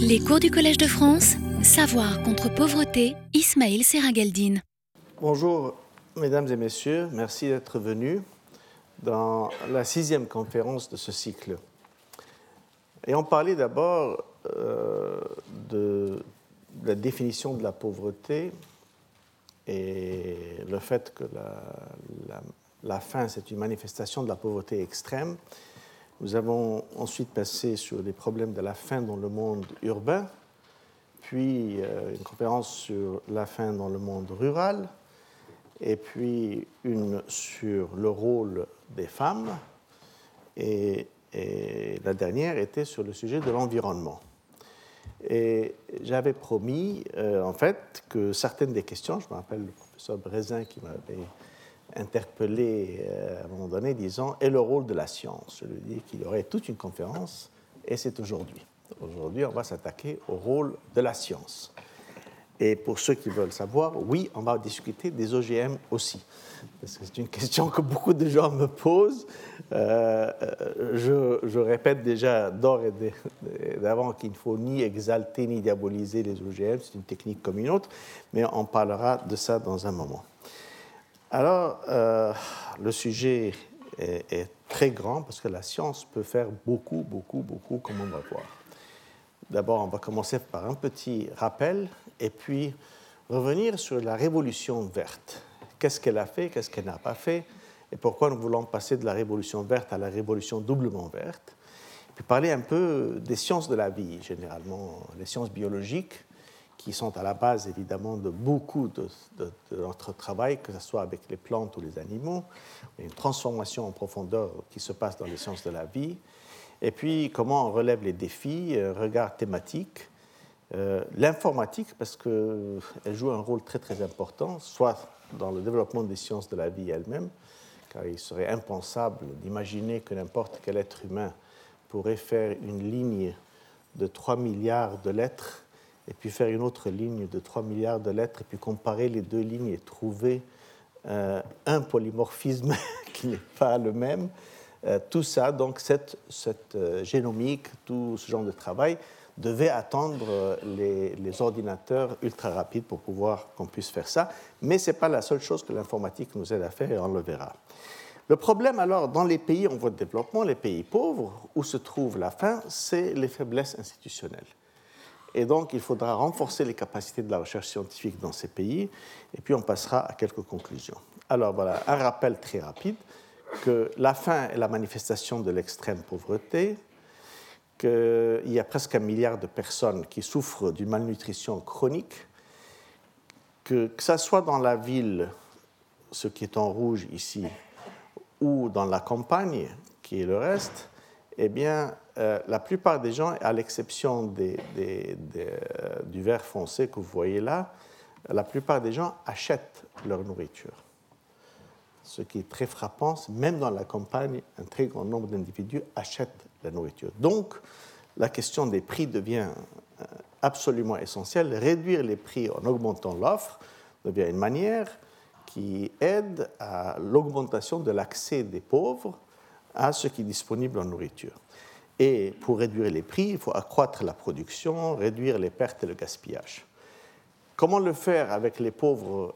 Les cours du Collège de France, Savoir contre pauvreté, Ismaël Seragaldine. Bonjour, mesdames et messieurs, merci d'être venus dans la sixième conférence de ce cycle. Et on parlait d'abord euh, de, la définition de la pauvreté et le fait que la, la faim, c'est une manifestation de la pauvreté extrême. Nous avons ensuite passé sur les problèmes de la faim dans le monde urbain, puis euh, une conférence sur la faim dans le monde rural, et puis une sur le rôle des femmes, et, la dernière était sur le sujet de l'environnement. Et j'avais promis, euh, en fait, que certaines des questions, je me rappelle le professeur Brézin qui m'avait interpellé euh, à un moment donné, disant Et le rôle de la science? Je lui ai dit qu'il y aurait toute une conférence, et c'est aujourd'hui. Aujourd'hui, on va s'attaquer au rôle de la science. Et pour ceux qui veulent savoir, oui, on va discuter des OGM aussi. C'est une question que beaucoup de gens me posent. Euh, je, je, répète déjà d'or et d'avant qu'il ne faut ni exalter ni diaboliser les OGM, c'est une technique comme une autre, mais on parlera de ça dans un moment. Alors, euh, le sujet est, très grand parce que la science peut faire beaucoup, beaucoup, beaucoup, comme on va voir. D'abord, on va commencer par un petit rappel et puis revenir sur la révolution verte. Qu'est-ce qu'elle a fait, qu'est-ce qu'elle n'a pas fait et pourquoi nous voulons passer de la révolution verte à la révolution doublement verte? Puis parler un peu des sciences de la vie, généralement les sciences biologiques, qui sont à la base évidemment de beaucoup de, notre travail, que ce soit avec les plantes ou les animaux, une transformation en profondeur qui se passe dans les sciences de la vie, et puis comment on relève les défis, un regard thématique, euh, l'informatique, parce qu'elle joue un rôle très très important, soit dans le développement des sciences de la vie elles-mêmes, car il serait impensable d'imaginer que n'importe quel être humain pourrait faire une ligne de 3 milliards de lettres et puis faire une autre ligne de 3 milliards de lettres, et puis comparer les deux lignes et trouver euh, un polymorphisme qui n'est pas le même. Euh, tout ça, donc cette, euh, génomique, tout ce genre de travail, devait attendre les, les ordinateurs ultra rapides pour pouvoir qu'on puisse faire ça. Mais ce n'est pas la seule chose que l'informatique nous aide à faire, et on le verra. Le problème alors dans les pays en voie de développement, les pays pauvres, où se trouve la faim, c'est les faiblesses institutionnelles. Et donc, il faudra renforcer les capacités de la recherche scientifique dans ces pays. Et puis, on passera à quelques conclusions. Alors, voilà, un rappel très rapide que la faim est la manifestation de l'extrême pauvreté, qu'il y a presque un milliard de personnes qui souffrent d'une malnutrition chronique, que, que ce soit dans la ville, ce qui est en rouge ici, ou dans la campagne, qui est le reste, eh bien, euh, la plupart des gens, à l'exception euh, du vert foncé que vous voyez là, la plupart des gens achètent leur nourriture. Ce qui est très frappant, même dans la campagne, un très grand nombre d'individus achètent la nourriture. Donc, la question des prix devient euh, absolument essentielle. Réduire les prix en augmentant l'offre devient une manière qui aide à l'augmentation de l'accès des pauvres à ce qui est disponible en nourriture. Et pour réduire les prix, il faut accroître la production, réduire les pertes et le gaspillage. Comment le faire avec les pauvres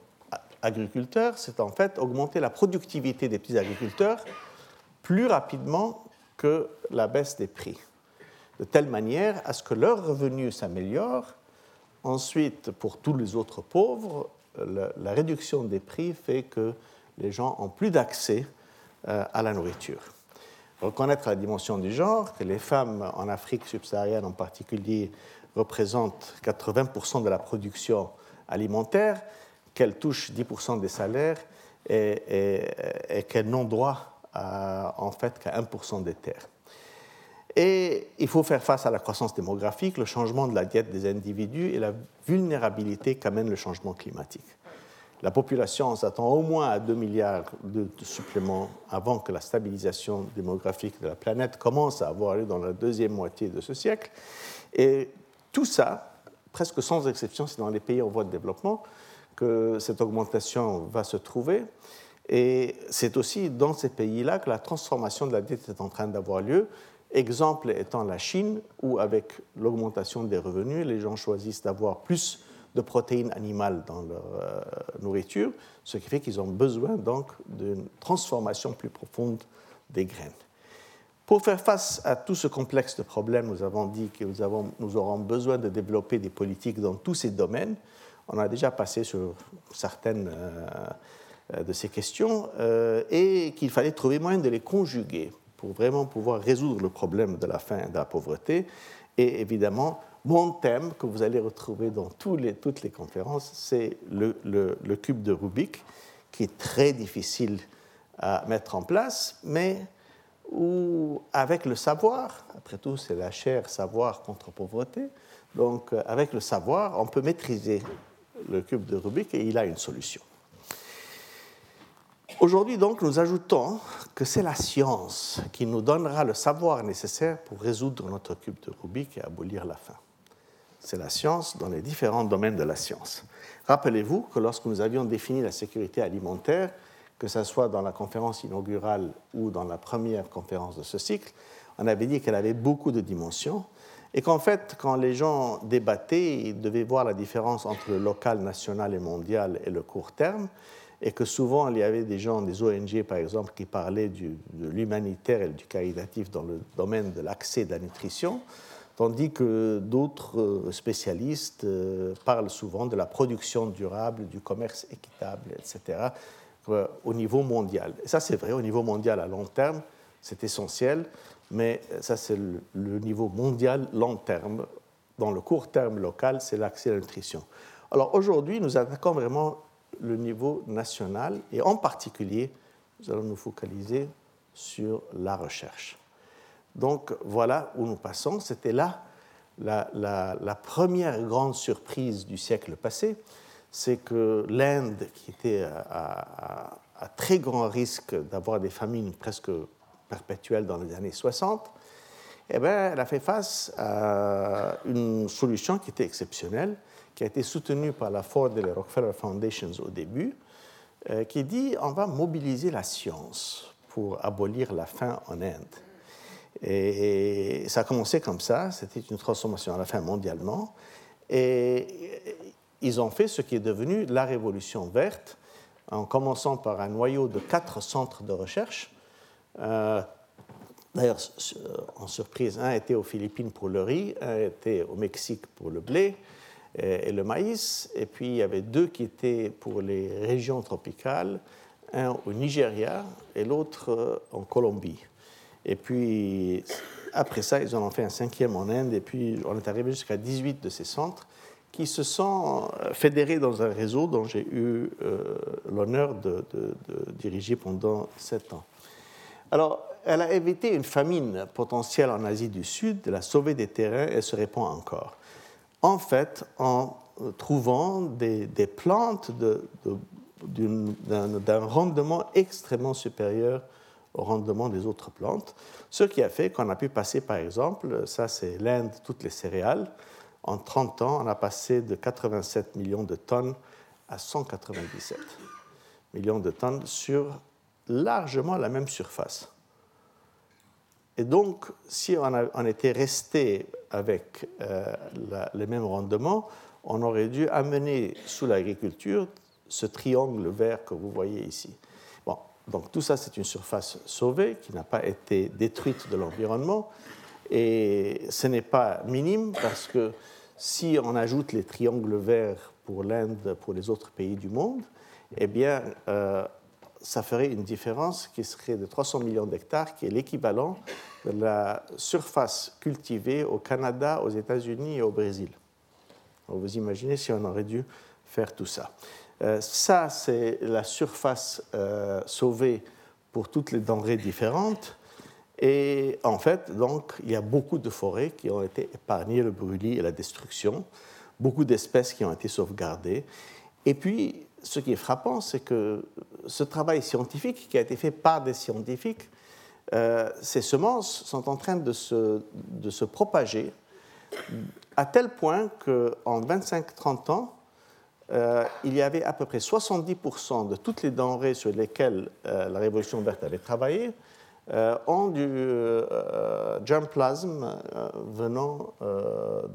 agriculteurs? C'est en fait augmenter la productivité des petits agriculteurs plus rapidement que la baisse des prix, de telle manière à ce que leurs revenus s'améliorent. Ensuite, pour tous les autres pauvres, la réduction des prix fait que les gens ont plus d'accès euh, à la nourriture reconnaître la dimension du genre, que les femmes en Afrique subsaharienne en particulier représentent 80% de la production alimentaire, qu'elles touchent 10% des salaires et, qu'elles n'ont droit en fait qu'à 1% des terres. Et il faut faire face à la croissance démographique, le changement de la diète des individus et la vulnérabilité qu'amène le changement climatique. La population s'attend au moins à 2 milliards de, suppléments avant que la stabilisation démographique de la planète commence à avoir lieu dans la deuxième moitié de ce siècle. Et tout ça, presque sans exception, c'est dans les pays en voie de développement que cette augmentation va se trouver. Et c'est aussi dans ces pays-là que la transformation de la diète est en train d'avoir lieu. Exemple étant la Chine, où avec l'augmentation des revenus, les gens choisissent d'avoir plus de protéines animales dans leur euh, nourriture, ce qui fait qu'ils ont besoin donc d'une transformation plus profonde des graines. Pour faire face à tout ce complexe de problèmes, nous avons dit que nous, avons, nous aurons besoin de développer des politiques dans tous ces domaines. On a déjà passé sur certaines euh, de ces questions euh, et qu'il fallait trouver moyen de les conjuguer pour vraiment pouvoir résoudre le problème de la faim et de la pauvreté. Et évidemment, mon thème que vous allez retrouver dans toutes les conférences, c'est le, le, cube de Rubik, qui est très difficile à mettre en place, mais où, avec le savoir, après tout, c'est la chair savoir contre pauvreté, donc euh, avec le savoir, on peut maîtriser le cube de Rubik et il a une solution. Aujourd'hui, donc, nous ajoutons que c'est la science qui nous donnera le savoir nécessaire pour résoudre notre cube de Rubik et abolir la faim. C'est la science dans les différents domaines de la science. Rappelez-vous que lorsque nous avions défini la sécurité alimentaire, que ce soit dans la conférence inaugurale ou dans la première conférence de ce cycle, on avait dit qu'elle avait beaucoup de dimensions et qu'en fait, quand les gens débattaient, ils devaient voir la différence entre le local, national et mondial et le court terme et que souvent il y avait des gens, des ONG par exemple, qui parlaient de l'humanitaire et du caritatif dans le domaine de l'accès de la nutrition, tandis que d'autres euh, spécialistes euh, parlent souvent de la production durable, du commerce équitable, etc., euh, au niveau mondial. Et ça c'est vrai, au niveau mondial à long terme, c'est essentiel, mais ça c'est le, le niveau mondial long terme. Dans le court terme local, c'est l'accès à la nutrition. Alors aujourd'hui, nous attaquons vraiment le niveau national et en particulier, nous allons nous focaliser sur la recherche. Donc voilà où nous passons. C'était là la, première grande surprise du siècle passé, c'est que l'Inde, qui était à, très grand risque d'avoir des famines presque perpétuelles dans les années 60, eh bien, elle a fait face à une solution qui était exceptionnelle, qui a été soutenu par la Ford et la Rockefeller Foundations au début, euh, qui dit on va mobiliser la science pour abolir la faim en Inde. Et, ça a commencé comme ça, c'était une transformation à la fin mondialement. Et ils ont fait ce qui est devenu la révolution verte, en commençant par un noyau de quatre centres de recherche. Euh, d'ailleurs, en surprise, un était aux Philippines pour le riz, un était au Mexique pour le blé, et le maïs. Et puis il y avait deux qui étaient pour les régions tropicales, un au Nigeria et l'autre euh, en Colombie. Et puis après ça, ils en ont fait un cinquième en Inde, et puis on est arrivé jusqu'à 18 de ces centres qui se sont euh, fédérés dans un réseau dont j'ai eu euh, l'honneur de, diriger pendant sept ans. Alors, elle a évité une famine potentielle en Asie du Sud, elle a sauvé des terrains et se répand encore en fait en trouvant des, plantes d'un rendement extrêmement supérieur au rendement des autres plantes, ce qui a fait qu'on a pu passer, par exemple, ça c'est l'Inde, toutes les céréales, en 30 ans, on a passé de 87 millions de tonnes à 197 millions de tonnes sur largement la même surface. Et donc, si on, était resté avec euh, les mêmes rendements, on aurait dû amener sous l'agriculture ce triangle vert que vous voyez ici. Donc tout ça, c'est une surface sauvée qui n'a pas été détruite de l'environnement. Et ce n'est pas minime parce que si on ajoute les triangles verts pour l'Inde, pour les autres pays du monde, eh bien, euh, ça ferait une différence qui serait de 300 millions d'hectares, qui est l'équivalent de la surface cultivée au Canada, aux États-Unis et au Brésil. vous imaginez si on aurait dû faire tout ça. Euh, ça, c'est la surface euh, sauvée pour toutes les denrées différentes. Et en fait, donc, il y a beaucoup de forêts qui ont été épargnées, le brûlis et la destruction, beaucoup d'espèces qui ont été sauvegardées. Et puis, ce qui est frappant, c'est que ce travail scientifique qui a été fait par des scientifiques, euh, ces semences sont en train de se, de se propager à tel point qu'en 25-30 ans, euh, il y avait à peu près 70% de toutes les denrées sur lesquelles euh, la Révolution verte avait travaillé ont du germplasm venant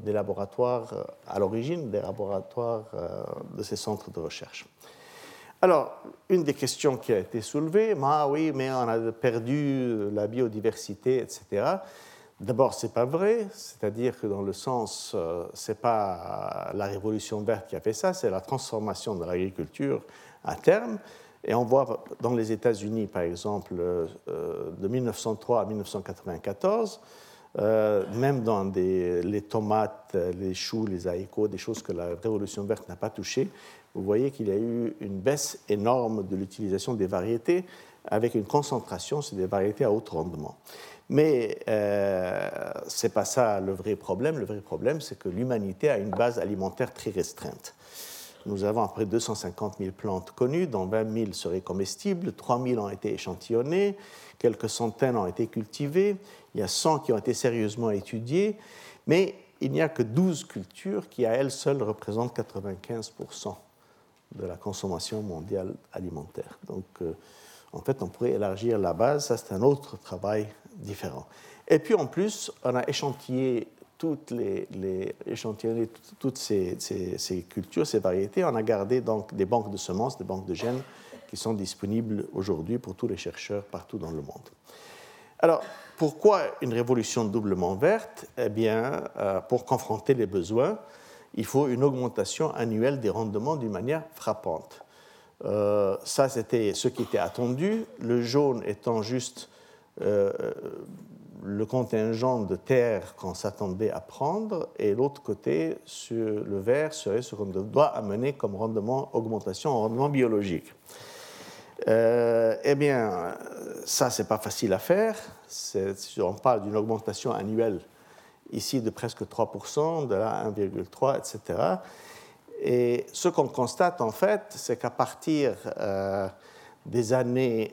des laboratoires, à l'origine des laboratoires de ces centres de recherche. Alors, une des questions qui a été soulevée, ah oui, mais on a perdu la biodiversité, etc. D'abord, ce n'est pas vrai, c'est-à-dire que dans le sens, euh, ce n'est pas la révolution verte qui a fait ça, c'est la transformation de l'agriculture à terme. Et on voit dans les États-Unis, par exemple, euh, de 1903 à 1994, euh, même dans les tomates, les choux, les haricots, des choses que la révolution verte n'a pas touchées, vous voyez qu'il y a eu une baisse énorme de l'utilisation des variétés avec une concentration sur des variétés à haut rendement. Mais euh, ce n'est pas ça le vrai problème. Le vrai problème, c'est que l'humanité a une base alimentaire très restreinte. Nous avons à peu près 250 000 plantes connues, dont 20 000 seraient comestibles, 3 000 ont été échantillonnées, quelques centaines ont été cultivées, il y a 100 qui ont été sérieusement étudiées, mais il n'y a que 12 cultures qui, à elles seules, représentent 95% de la consommation mondiale alimentaire. Donc, euh, en fait, on pourrait élargir la base, ça c'est un autre travail différent. Et puis en plus, on a échantillé toutes, échantillonné toutes ces, ces, cultures, ces variétés. On a gardé donc des banques de semences, des banques de gènes qui sont disponibles aujourd'hui pour tous les chercheurs partout dans le monde. Alors, pourquoi une révolution doublement verte? Eh bien, euh, pour confronter les besoins, il faut une augmentation annuelle des rendements d'une manière frappante. Euh, ça, c'était ce qui était attendu. Le jaune étant juste euh, le contingent de terre qu'on s'attendait à prendre, et l'autre côté, sur le vert, serait ce qu'on doit amener comme rendement, augmentation en rendement biologique. Euh, eh bien, ça, c'est pas facile à faire. On parle d'une augmentation annuelle ici de presque 3%, de là 1,3%, etc. Et ce qu'on constate en fait, c'est qu'à partir euh, des années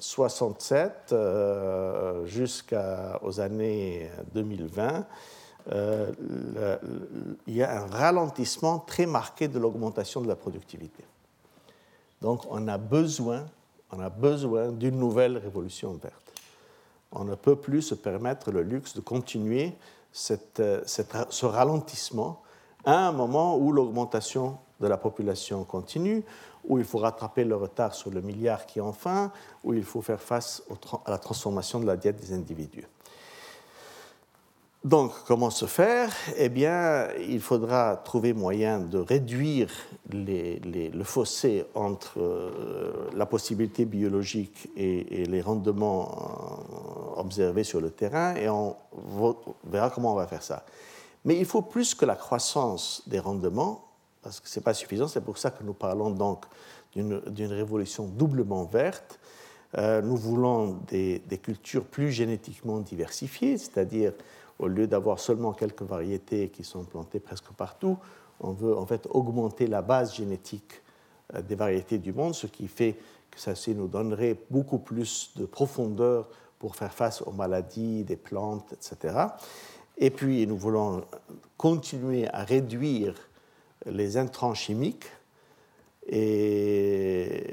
67 euh, euh, jusqu'aux années 2020, il y a un ralentissement très marqué de l'augmentation de la productivité. Donc on a besoin, on a besoin d'une nouvelle révolution verte on ne peut plus se permettre le luxe de continuer euh, ce ralentissement à un moment où l'augmentation de la population continue, où il faut rattraper le retard sur le milliard qui est en fin, où il faut faire face à la transformation de la diète des individus. Donc, comment se faire? Eh bien, il faudra trouver moyen de réduire le fossé entre euh, la possibilité biologique et, les rendements euh, observés sur le terrain, et on verra comment on va faire ça. Mais il faut plus que la croissance des rendements, parce que ce n'est pas suffisant, c'est pour ça que nous parlons donc d'une révolution doublement verte. Euh, nous voulons des, des cultures plus génétiquement diversifiées, c'est-à-dire au lieu d'avoir seulement quelques variétés qui sont plantées presque partout, on veut en fait augmenter la base génétique euh, des variétés du monde, ce qui fait que ça nous donnerait beaucoup plus de profondeur pour faire face aux maladies des plantes, etc. Et puis nous voulons continuer à réduire les intrants chimiques. Et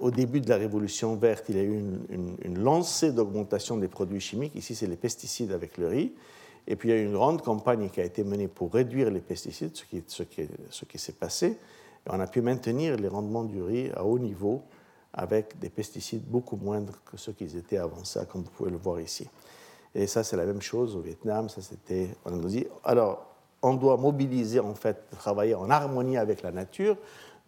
au début de la révolution verte, il y a eu une, lancée d'augmentation des produits chimiques. Ici, c'est les pesticides avec le riz. Et puis il y a eu une grande campagne qui a été menée pour réduire les pesticides, ce qui, s'est passé. On a pu maintenir les rendements du riz à haut niveau avec des pesticides beaucoup moindres que ceux qu'ils étaient avant ça, comme vous pouvez le voir ici. Et ça, c'est la même chose au Vietnam, ça c'était. Alors, on doit mobiliser, en fait, travailler en harmonie avec la nature,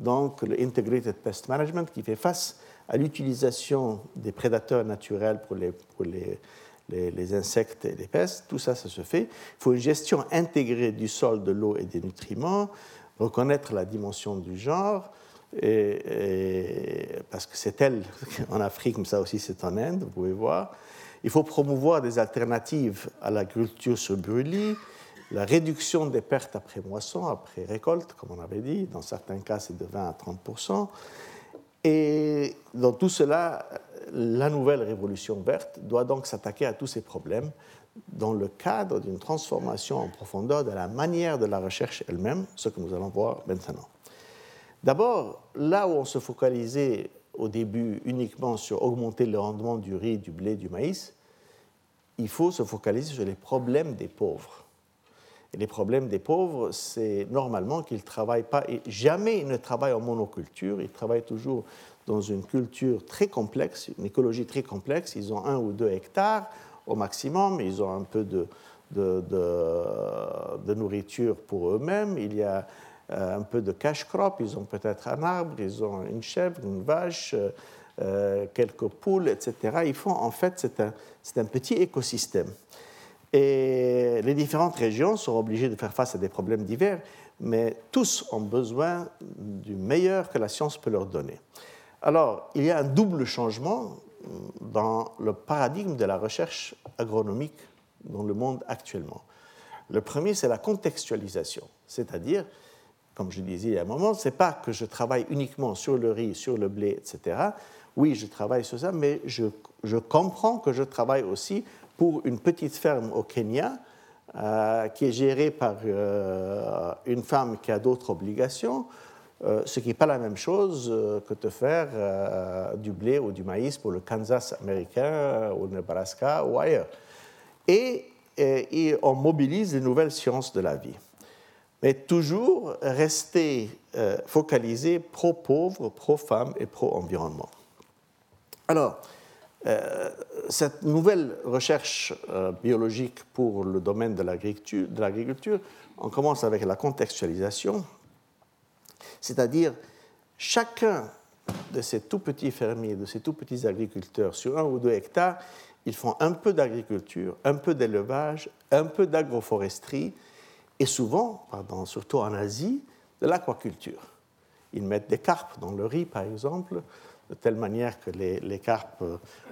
donc le Integrated Pest Management qui fait face à l'utilisation des prédateurs naturels pour les, pour les les, insectes et les pestes, tout ça, ça se fait. Il faut une gestion intégrée du sol, de l'eau et des nutriments, reconnaître la dimension du genre, et, parce que c'est elle en Afrique, mais ça aussi c'est en Inde, vous pouvez voir. Il faut promouvoir des alternatives à l'agriculture sur brûlis, la réduction des pertes après moisson, après récolte, comme on avait dit, dans certains cas c'est de 20 à 30 Et dans tout cela, la nouvelle révolution verte doit donc s'attaquer à tous ces problèmes dans le cadre d'une transformation en profondeur de la manière de la recherche elle-même, ce que nous allons voir maintenant. D'abord, là où on se focalisait au début uniquement sur augmenter le rendement du riz, du blé, du maïs, il faut se focaliser sur les problèmes des pauvres. Les problèmes des pauvres, c'est normalement qu'ils ne travaillent pas, et jamais ils ne travaillent en monoculture, ils travaillent toujours dans une culture très complexe, une écologie très complexe. Ils ont un ou deux hectares au maximum, ils ont un peu de, nourriture pour eux-mêmes, il y a euh, un peu de cash crop, ils ont peut-être un arbre, ils ont une chèvre, une vache, euh, quelques poules, etc. Ils font, en fait, c'est un, un, petit écosystème. Et les différentes régions sont obligées de faire face à des problèmes divers, mais tous ont besoin du meilleur que la science peut leur donner. Alors, il y a un double changement dans le paradigme de la recherche agronomique dans le monde actuellement. Le premier, c'est la contextualisation, c'est-à-dire, comme je disais il y a un moment, ce n'est pas que je travaille uniquement sur le riz, sur le blé, etc. Oui, je travaille sur ça, mais je comprends que je travaille aussi pour une petite ferme au Kenya euh, qui est gérée par euh, une femme qui a d'autres obligations, euh, ce qui n'est pas la même chose que de faire du blé ou du maïs pour le Kansas américain ou le Nebraska ou ailleurs et, on mobilise les nouvelles sciences de la vie. Mais toujours rester focalisé pro-pauvre, pro-femme et pro-environnement. Alors, cette nouvelle recherche euh, biologique pour le domaine de l'agriculture, on commence avec la contextualisation, c'est-à-dire chacun de ces tout petits fermiers, de ces tout petits agriculteurs sur un ou deux hectares, ils font un peu d'agriculture, un peu d'élevage, un peu d'agroforesterie et souvent, pardon, surtout en Asie, de l'aquaculture. Ils mettent des carpes dans le riz, par exemple, de telle manière que les, carpes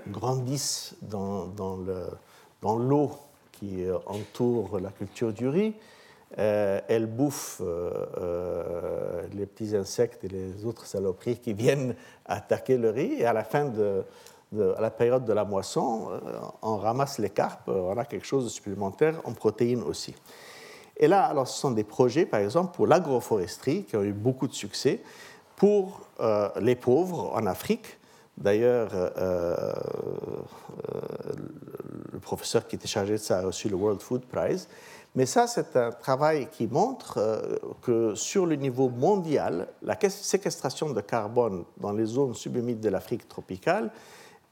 grandissent dans, dans l'eau qui entoure la culture du riz. Euh, elles bouffent euh, euh, les petits insectes et les autres saloperies qui viennent attaquer le riz. Et à la fin de, à la période de la moisson, euh, on ramasse les carpes, euh, on a quelque chose de supplémentaire en protéines aussi. Et là, alors, ce sont des projets, par exemple, pour l'agroforesterie, qui ont eu beaucoup de succès, pour euh, les pauvres en Afrique. D'ailleurs, le professeur qui était chargé de ça a reçu le World Food Prize. Mais ça, c'est un travail qui montre que sur le niveau mondial, la séquestration de carbone dans les zones subhumides de l'Afrique tropicale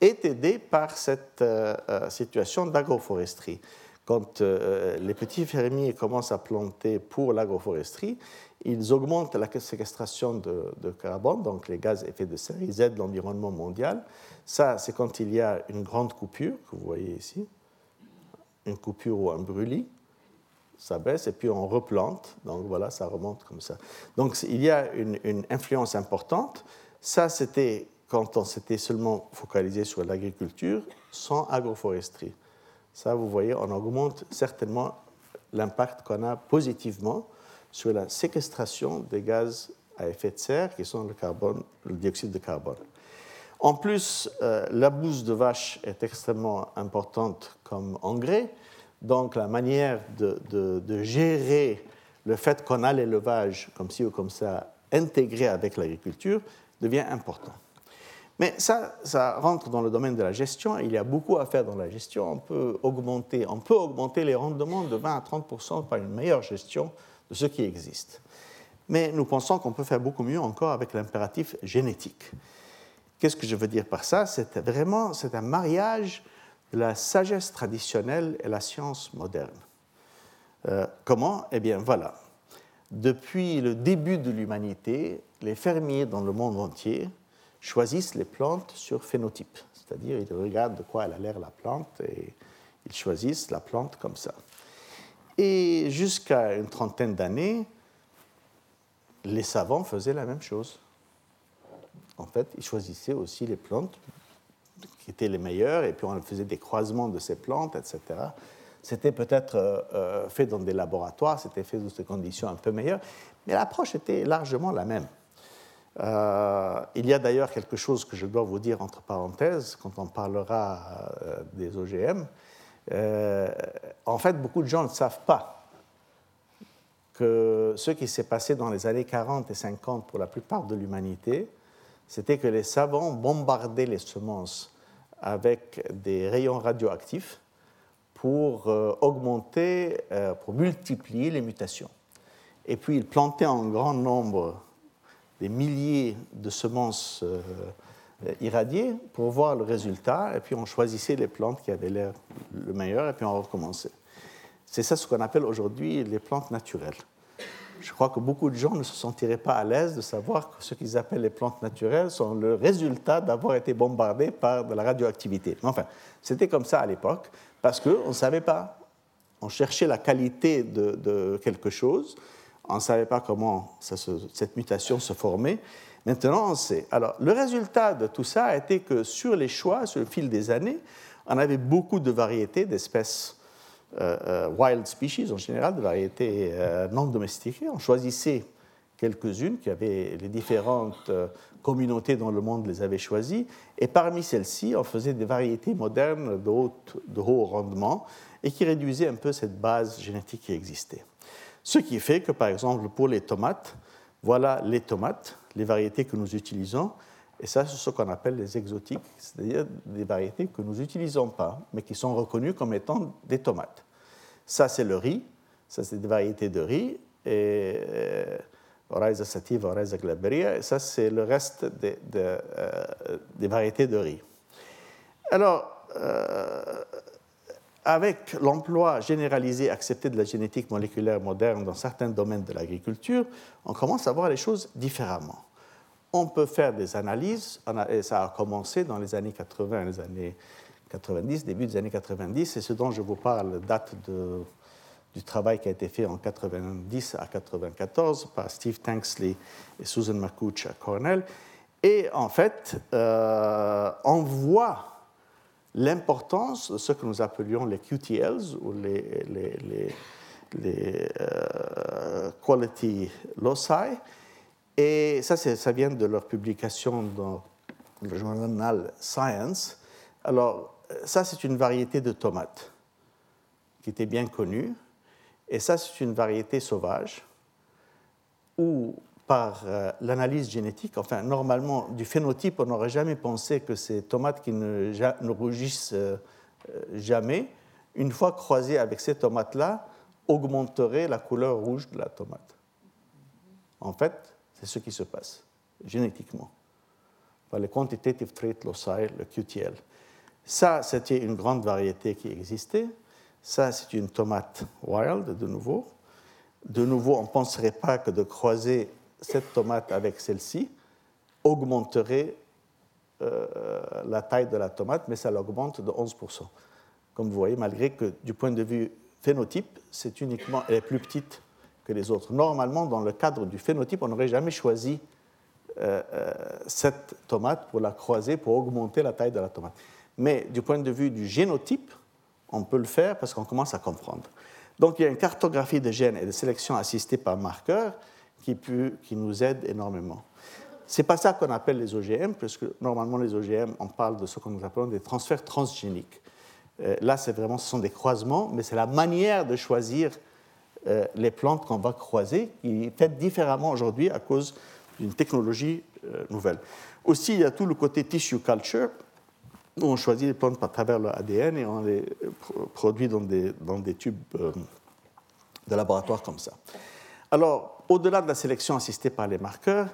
est aidé par cette euh, euh, situation d'agroforesterie. Quand euh, les petits fermiers commencent à planter pour l'agroforesterie, ils augmentent la séquestration de, carbone, donc les gaz à effet de serre, ils aident l'environnement mondial. Ça, c'est quand il y a une grande coupure, que vous voyez ici, une coupure ou un brûlis, ça baisse et puis on replante, donc voilà, ça remonte comme ça. Donc il y a une, influence importante. Ça, c'était quand on s'était seulement focalisé sur l'agriculture sans agroforesterie. Ça, vous voyez, on augmente certainement l'impact qu'on a positivement sur la séquestration des gaz à effet de serre, qui sont le, carbone, le dioxyde de carbone. En plus, euh, la bouse de vache est extrêmement importante comme engrais, donc la manière de, gérer le fait qu'on a l'élevage comme ci ou comme ça intégré avec l'agriculture devient important. Mais ça, ça rentre dans le domaine de la gestion. Il y a beaucoup à faire dans la gestion. On peut augmenter, on peut augmenter les rendements de 20 à 30% par une meilleure gestion ce qui existe. Mais nous pensons qu'on peut faire beaucoup mieux encore avec l'impératif génétique. Qu'est-ce que je veux dire par ça? C'est vraiment c'est un mariage de la sagesse traditionnelle et la science moderne. Euh, comment? Eh bien, voilà. Depuis le début de l'humanité, les fermiers dans le monde entier choisissent les plantes sur phénotype, c'est-à-dire ils regardent de quoi elle a l'air la plante et ils choisissent la plante comme ça. Et jusqu'à une trentaine d'années, les savants faisaient la même chose. En fait, ils choisissaient aussi les plantes qui étaient les meilleures, et puis on faisait des croisements de ces plantes, etc. C'était peut-être euh, euh, fait dans des laboratoires, c'était fait dans des conditions un peu meilleures, mais l'approche était largement la même. Euh, il y a d'ailleurs quelque chose que je dois vous dire entre parenthèses quand on parlera des OGM. Euh, en fait, beaucoup de gens ne savent pas que ce qui s'est passé dans les années 40 et 50 pour la plupart de l'humanité, c'était que les savants bombardaient les semences avec des rayons radioactifs pour euh, augmenter, euh, pour multiplier les mutations. Et puis ils plantaient en grand nombre des milliers de semences euh, irradiées pour voir le résultat, et puis on choisissait les plantes qui avaient l'air le meilleur, et puis on recommençait. C'est ça ce qu'on appelle aujourd'hui les plantes naturelles. Je crois que beaucoup de gens ne se sentiraient pas à l'aise de savoir que ce qu'ils appellent les plantes naturelles sont le résultat d'avoir été bombardés par de la radioactivité. Enfin, c'était comme ça à l'époque, parce qu'on ne savait pas. On cherchait la qualité de, quelque chose, on ne savait pas comment cette mutation se formait. Maintenant, on sait. Alors, le résultat de tout ça a été que sur les choix, sur le fil des années, on avait beaucoup de variétés d'espèces euh, euh, wild species en général, de variétés euh, non domestiquées. On choisissait quelques-unes qui avaient les différentes communautés dans le monde les avaient choisies, et parmi celles-ci, on faisait des variétés modernes de, de haut rendement et qui réduisaient un peu cette base génétique qui existait. Ce qui fait que, par exemple, pour les tomates, voilà les tomates, les variétés que nous utilisons, et ça, c'est ce qu'on appelle les exotiques, c'est-à-dire des variétés que nous n'utilisons pas, mais qui sont reconnues comme étant des tomates. Ça, c'est le riz, ça, c'est des variétés de riz, et euh, sativa, et ça, c'est le reste des, euh, variétés de riz. Alors, euh, avec l'emploi généralisé accepté de la génétique moléculaire moderne dans certains domaines de l'agriculture, on commence à voir les choses différemment on peut faire des analyses, et ça a commencé dans les années 80, les années 90, début des années 90, et ce dont je vous parle date du travail qui a été fait en 90 à 94 par Steve Tanksley et Susan McCouch à Cornell. Et en fait, euh, on voit l'importance de ce que nous appelions les QTLs ou les, euh, Quality Loci, et ça, ça vient de leur publication dans le journal Science. Alors, ça, c'est une variété de tomates qui était bien connue. Et ça, c'est une variété sauvage par euh, l'analyse génétique, enfin, normalement, du phénotype, on n'aurait jamais pensé que ces tomates qui ne, rougissent euh, jamais, une fois croisées avec ces tomates-là, augmenteraient la couleur rouge de la tomate. En fait, c'est ce qui se passe génétiquement par le Quantitative Trait Loci, le QTL. Ça, c'était une grande variété qui existait. Ça, c'est une tomate wild, de nouveau. De nouveau, on ne penserait pas que de croiser cette tomate avec celle-ci augmenterait euh, la taille de la tomate, mais ça l'augmente de 11%. Comme vous voyez, malgré que du point de vue phénotype, c'est uniquement, elle est plus petite que les autres. Normalement, dans le cadre du phénotype, on n'aurait jamais choisi euh, euh, cette tomate pour la croiser, pour augmenter la taille de la tomate. Mais du point de vue du génotype, on peut le faire parce qu'on commence à comprendre. Donc il y a une cartographie de gènes et de sélection assistée par marqueurs qui, nous aide énormément. Ce n'est pas ça qu'on appelle les OGM, parce que normalement les OGM, on parle de ce que nous appelons des transferts transgéniques. Euh, là, c'est vraiment, ce sont des croisements, mais c'est la manière de choisir euh, les plantes qu'on va croiser, qui est faite différemment aujourd'hui à cause d'une technologie euh, nouvelle. Aussi, il y a tout le côté tissue culture, où on choisit les plantes à travers leur ADN et on les produit dans des, dans des tubes de laboratoire comme ça. Alors, au-delà de la sélection assistée par les marqueurs,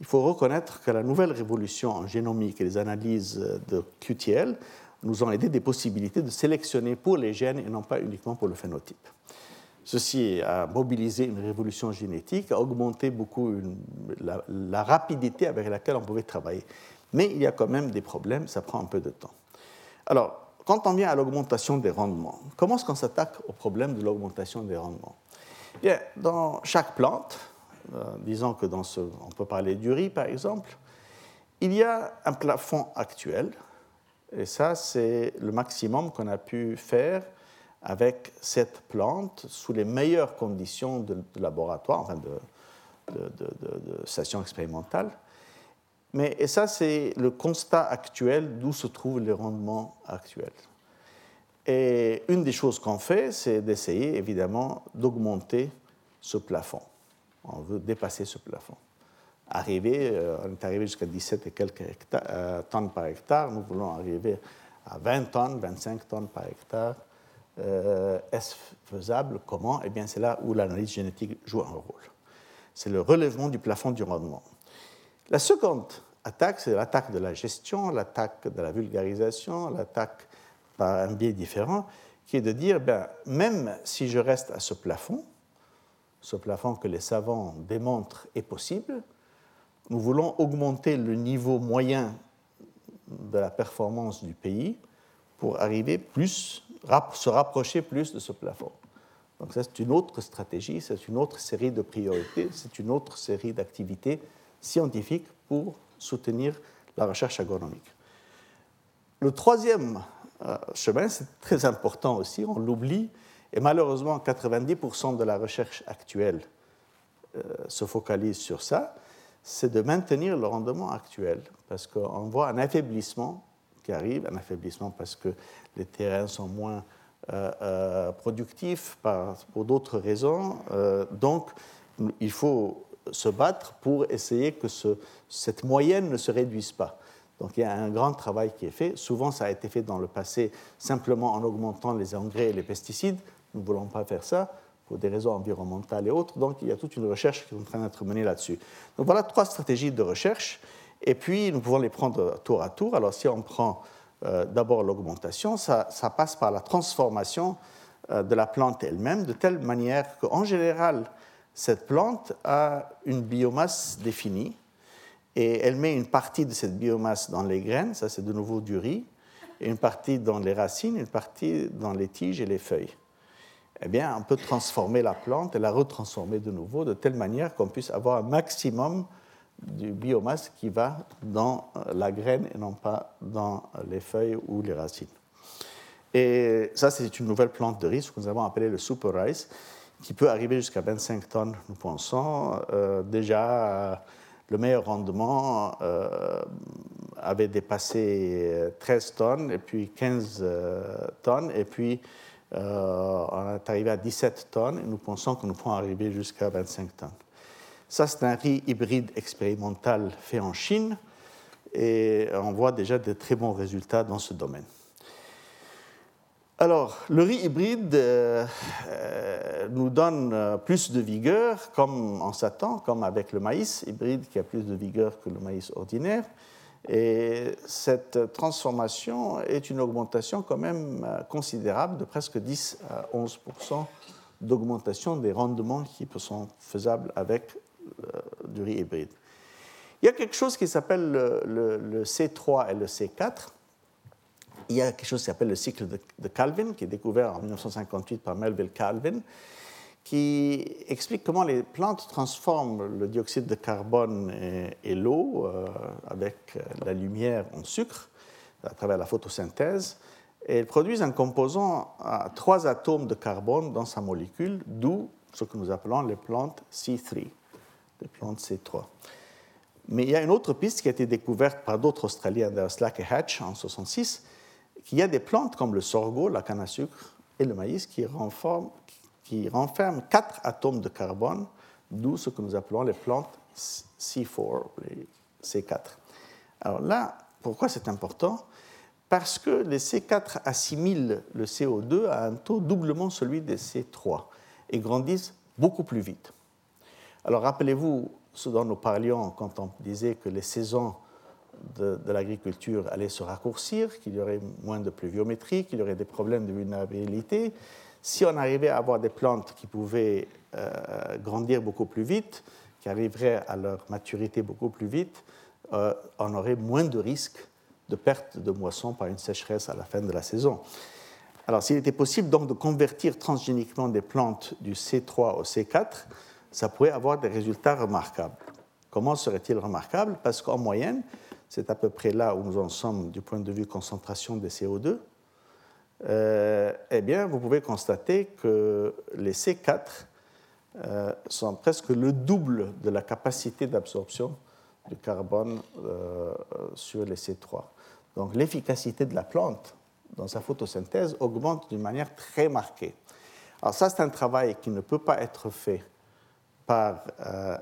il faut reconnaître que la nouvelle révolution en génomique et les analyses de QTL nous ont aidé des possibilités de sélectionner pour les gènes et non pas uniquement pour le phénotype. Ceci a mobilisé une révolution génétique, a augmenté beaucoup la, rapidité avec laquelle on pouvait travailler. Mais il y a quand même des problèmes, ça prend un peu de temps. Alors, quand on vient à l'augmentation des rendements, comment est-ce qu'on s'attaque au problème de l'augmentation des rendements? Bien, Dans chaque plante, euh, disons que dans ce, on peut parler du riz par exemple, il y a un plafond actuel, et ça c'est le maximum qu'on a pu faire avec cette plante sous les meilleures conditions de, laboratoire, enfin de, de, station expérimentale. Mais, et ça, c'est le constat actuel d'où se trouvent les rendements actuels. Et une des choses qu'on fait, c'est d'essayer évidemment d'augmenter ce plafond. On veut dépasser ce plafond. arriver, euh, on est arrivé jusqu'à 17 et quelques euh, tonnes par hectare, nous voulons arriver à 20 tonnes, 25 tonnes par hectare. Est-ce faisable? Comment? Eh bien, c'est là où l'analyse génétique joue un rôle. C'est le relèvement du plafond du rendement. La seconde attaque, c'est l'attaque de la gestion, l'attaque de la vulgarisation, l'attaque par un biais différent, qui est de dire, ben, même si je reste à ce plafond, ce plafond que les savants démontrent est possible, nous voulons augmenter le niveau moyen de la performance du pays pour arriver plus, se rapprocher plus de ce plafond. Donc ça, c'est une autre stratégie, c'est une autre série de priorités, c'est une autre série d'activités scientifiques pour soutenir la recherche agronomique. Le troisième chemin, c'est très important aussi, on l'oublie, et malheureusement 90% de la recherche actuelle euh, se focalise sur ça, c'est de maintenir le rendement actuel, parce qu'on voit un affaiblissement qui arrive, un affaiblissement parce que les terrains sont moins euh, productifs pour d'autres raisons, donc il faut se battre pour essayer que cette moyenne ne se réduise pas. Donc il y a un grand travail qui est fait. Souvent, ça a été fait dans le passé simplement en augmentant les engrais et les pesticides. Nous ne voulons pas faire ça pour des raisons environnementales et autres. Donc il y a toute une recherche qui est en train d'être menée là-dessus. Donc voilà trois stratégies de recherche. Et puis nous pouvons les prendre tour à tour. Alors si on prend euh, d'abord l'augmentation, ça, passe par la transformation euh, de la plante elle-même, de telle manière qu'en général, cette plante a une biomasse définie et elle met une partie de cette biomasse dans les graines, ça c'est de nouveau du riz, et une partie dans les racines, une partie dans les tiges et les feuilles. Eh bien, on peut transformer la plante et la retransformer de nouveau de telle manière qu'on puisse avoir un maximum de biomasse qui va dans la graine et non pas dans les feuilles ou les racines. Et ça, c'est une nouvelle plante de riz, que nous avons appelé le super rice qui peut arriver jusqu'à 25 tonnes, nous pensons. Euh, déjà, le meilleur rendement euh, avait dépassé 13 tonnes, et puis 15 euh, tonnes, et puis on est arrivé à 17 tonnes, et nous pensons que nous pouvons arriver jusqu'à 25 tonnes. Ça, c'est un riz hybride expérimental fait en Chine, et on voit déjà de très bons résultats dans ce domaine. Alors, le riz hybride euh, euh, nous donne euh, plus de vigueur, comme on s'attend, comme avec le maïs hybride qui a plus de vigueur que le maïs ordinaire. Et cette transformation est une augmentation quand même considérable de presque 10 à 11 d'augmentation des rendements qui sont faisables avec du riz hybride. Il y a quelque chose qui s'appelle le C3 et le C4 il y a quelque chose qui s'appelle le cycle de, Calvin, qui est découvert en 1958 par Melville Calvin, qui explique comment les plantes transforment le dioxyde de carbone et, l'eau euh, avec la lumière en sucre à travers la photosynthèse. Et elles produisent un composant à trois atomes de carbone dans sa molécule, d'où ce que nous appelons les plantes C3, les plantes C3. Mais il y a une autre piste qui a été découverte par d'autres Australiens, Slack et Hatch, en 1966, qu'il y a des plantes comme le sorgho, la canne à sucre et le maïs qui, qui renferment quatre atomes de carbone, d'où ce que nous appelons les plantes C4, les C4. Alors là, pourquoi c'est important? Parce que les C4 assimilent le CO2 à un taux doublement celui des C3 et grandissent beaucoup plus vite. Alors rappelez-vous ce dont nous parlions quand on disait que les saisons de, l'agriculture allait se raccourcir, qu'il y aurait moins de pluviométrie, qu'il y aurait des problèmes de vulnérabilité. Si on arrivait à avoir des plantes qui pouvaient euh, grandir beaucoup plus vite, qui arriveraient à leur maturité beaucoup plus vite, euh, on aurait moins de risques de perte de moisson par une sécheresse à la fin de la saison. Alors, s'il était possible donc de convertir transgéniquement des plantes du C3 au C4, ça pourrait avoir des résultats remarquables. Comment serait-il remarquable? Parce qu'en moyenne, c'est à peu près là où nous en sommes du point de vue concentration des CO2, euh, eh bien, vous pouvez constater que les C4 euh, sont presque le double de la capacité d'absorption du carbone euh, sur les C3. Donc l'efficacité de la plante dans sa photosynthèse augmente d'une manière très marquée. Alors ça, c'est un travail qui ne peut pas être fait par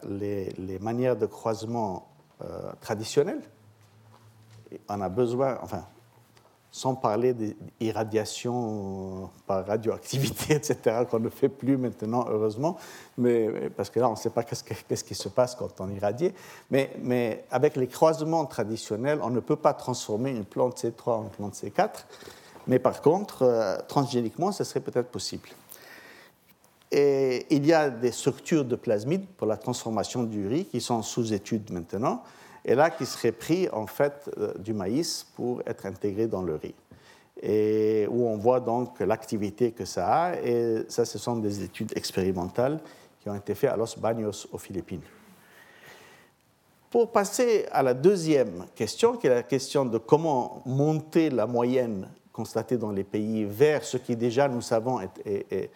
les, les, manières de croisement traditionnelles. On a besoin, enfin, sans parler d'irradiation par radioactivité, etc., qu'on ne fait plus maintenant, heureusement, mais, parce que là, on ne sait pas qu'est-ce, qui se passe quand on irradie. Mais, mais, avec les croisements traditionnels, on ne peut pas transformer une plante C3 en plante C4, mais par contre, euh, transgéniquement, ce serait peut-être possible. Et il y a des structures de plasmides pour la transformation du riz qui sont sous étude maintenant et là qui serait pris en fait euh, du maïs pour être intégré dans le riz. Et où on voit donc l'activité que ça a, et ça, ce sont des études expérimentales qui ont été faites à Los Baños aux Philippines. Pour passer à la deuxième question, qui est la question de comment monter la moyenne constatée dans les pays vers ce qui déjà, nous savons, est,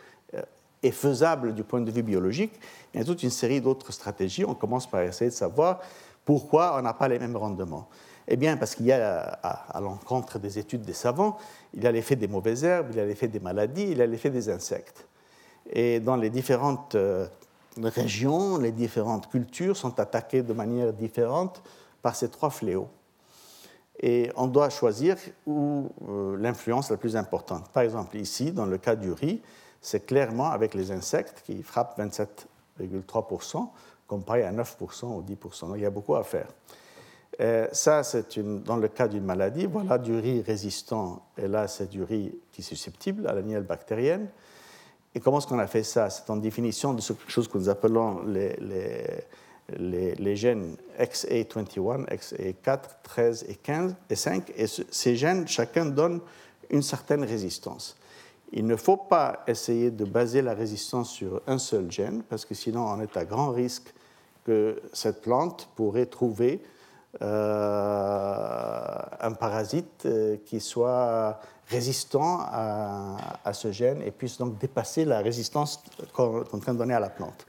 est faisable du point de vue biologique, il y a toute une série d'autres stratégies. On commence par essayer de savoir pourquoi on n'a pas les mêmes rendements? Eh bien, parce qu'il y a, à, l'encontre des études des savants, il y a l'effet des mauvaises herbes, il y a l'effet des maladies, il y a l'effet des insectes. Et dans les différentes euh, régions, les différentes cultures sont attaquées de manière différente par ces trois fléaux. Et on doit choisir où euh, l'influence la plus importante. Par exemple, ici, dans le cas du riz, c'est clairement avec les insectes qui frappent 27,3%, comparé à 9% ou 10%. Donc il y a beaucoup à faire. Euh, ça, c'est dans le cas d'une maladie. Voilà du riz résistant, et là, c'est du riz qui est susceptible à la nielle bactérienne. Et comment est-ce qu'on a fait ça? C'est en définition de quelque chose que nous appelons les, les, les, gènes XA21, XA4, 13 et 15 et 5. Et ces gènes, chacun donne une certaine résistance. Il ne faut pas essayer de baser la résistance sur un seul gène, parce que sinon on est à grand risque que cette plante pourrait trouver euh, un parasite euh, qui soit résistant à, ce gène et puisse donc dépasser la résistance qu'on est en train de donner à la plante.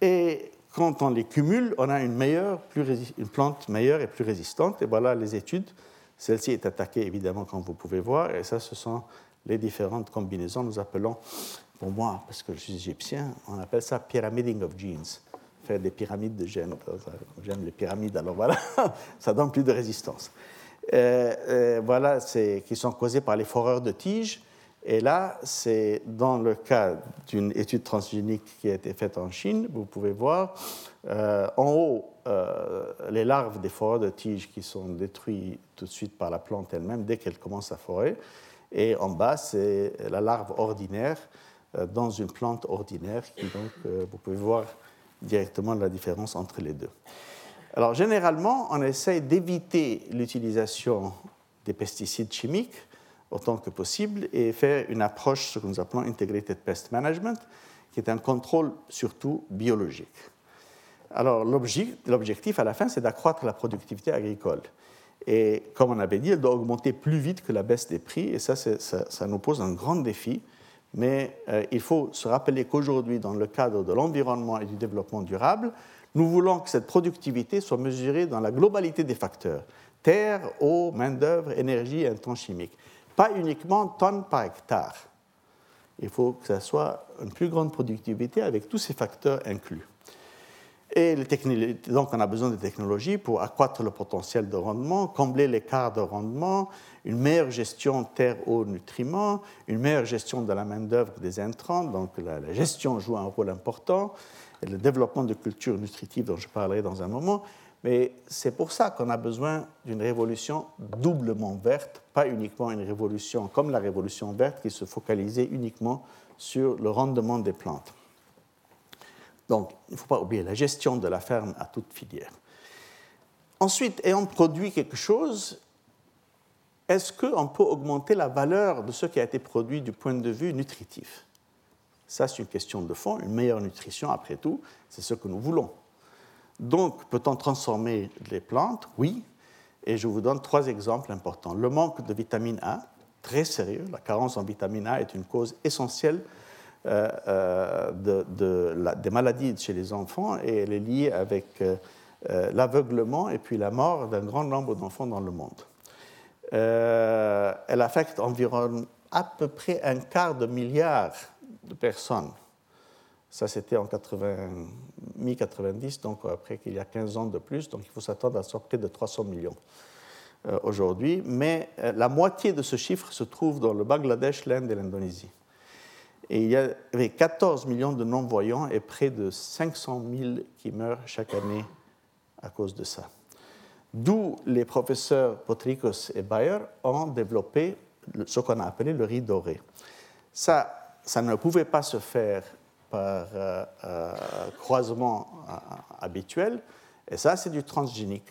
Et quand on les cumule, on a une, meilleure, plus une plante meilleure et plus résistante. Et voilà les études. Celle-ci est attaquée évidemment, comme vous pouvez voir, et ça, ce sont les différentes combinaisons. Nous appelons, pour moi, parce que je suis égyptien, on appelle ça pyramiding of genes faire des pyramides de gènes. J'aime les pyramides, alors voilà, ça donne plus de résistance. Euh, euh, voilà, qui sont causés par les foreurs de tiges. Et là, c'est dans le cas d'une étude transgénique qui a été faite en Chine. Vous pouvez voir euh, en haut les larves des foreurs de tiges qui sont détruites tout de suite par la plante elle-même dès qu'elle commence à forer. Et en bas, c'est la larve ordinaire dans une plante ordinaire qui, donc, vous pouvez voir directement la différence entre les deux. Alors généralement, on essaie d'éviter l'utilisation des pesticides chimiques autant que possible et faire une approche, ce que nous appelons Integrated Pest Management, qui est un contrôle surtout biologique. Alors l'objectif à la fin, c'est d'accroître la productivité agricole. Et comme on avait dit, elle doit augmenter plus vite que la baisse des prix, et ça, ça, ça nous pose un grand défi mais euh, il faut se rappeler qu'aujourd'hui, dans le cadre de l'environnement et du développement durable, nous voulons que cette productivité soit mesurée dans la globalité des facteurs terre, eau, main-d'œuvre, énergie et un temps chimique. Pas uniquement tonnes par hectare. Il faut que ça soit une plus grande productivité avec tous ces facteurs inclus. Et donc, on a besoin de technologies pour accroître le potentiel de rendement, combler l'écart de rendement, une meilleure gestion terre, eau, nutriments, une meilleure gestion de la main-d'œuvre des intrants. Donc, la, gestion joue un rôle important, et le développement de cultures nutritives dont je parlerai dans un moment. Mais c'est pour ça qu'on a besoin d'une révolution doublement verte, pas uniquement une révolution comme la révolution verte qui se focalisait uniquement sur le rendement des plantes. Donc, il ne faut pas oublier la gestion de la ferme à toute filière. Ensuite, ayant produit quelque chose, est-ce qu'on peut augmenter la valeur de ce qui a été produit du point de vue nutritif? Ça, c'est une question de fond. Une meilleure nutrition, après tout, c'est ce que nous voulons. Donc, peut-on transformer les plantes? Oui. Et je vous donne trois exemples importants. Le manque de vitamine A, très sérieux. La carence en vitamine A est une cause essentielle euh, euh, de, des maladies chez les enfants et elle est liée avec euh, l'aveuglement et puis la mort d'un grand nombre d'enfants dans le monde. elle affecte environ à peu près un quart de milliard de personnes Ça, c'était en mi-90, donc après qu'il y a 15 ans de plus, donc il faut s'attendre à près de 300 millions aujourd'hui. Mais la moitié de ce chiffre se trouve dans le Bangladesh, l'Inde et l'Indonésie. Et il y avait 14 millions de non-voyants et près de 500 000 qui meurent chaque année à cause de ça. D'où les professeurs Potrikos et Bayer ont développé ce qu'on a appelé le riz doré. Ça, ça ne pouvait pas se faire par euh, euh, croisement euh, habituel, et ça, c'est du transgénique.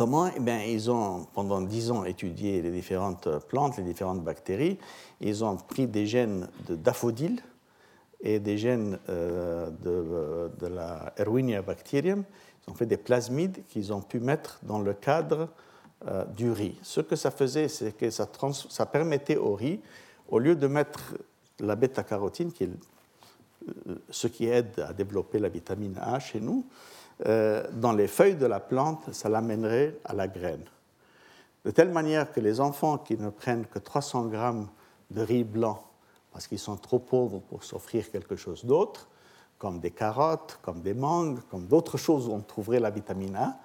Comment eh bien, Ils ont, pendant dix ans, étudié les différentes plantes, les différentes bactéries. Ils ont pris des gènes de et des gènes de, de, la Erwinia bacterium ils ont fait des plasmides qu'ils ont pu mettre dans le cadre euh, du riz. Ce que ça faisait, c'est que ça, ça, permettait au riz, au lieu de mettre la bêta-carotine, qui est ce qui aide à développer la vitamine A chez nous, euh, dans les feuilles de la plante, ça l'amènerait à la graine. De telle manière que les enfants qui ne prennent que 300 grammes de riz blanc, parce qu'ils sont trop pauvres pour s'offrir quelque chose d'autre, comme des carottes, comme des mangues, comme d'autres choses où on trouverait la vitamine A,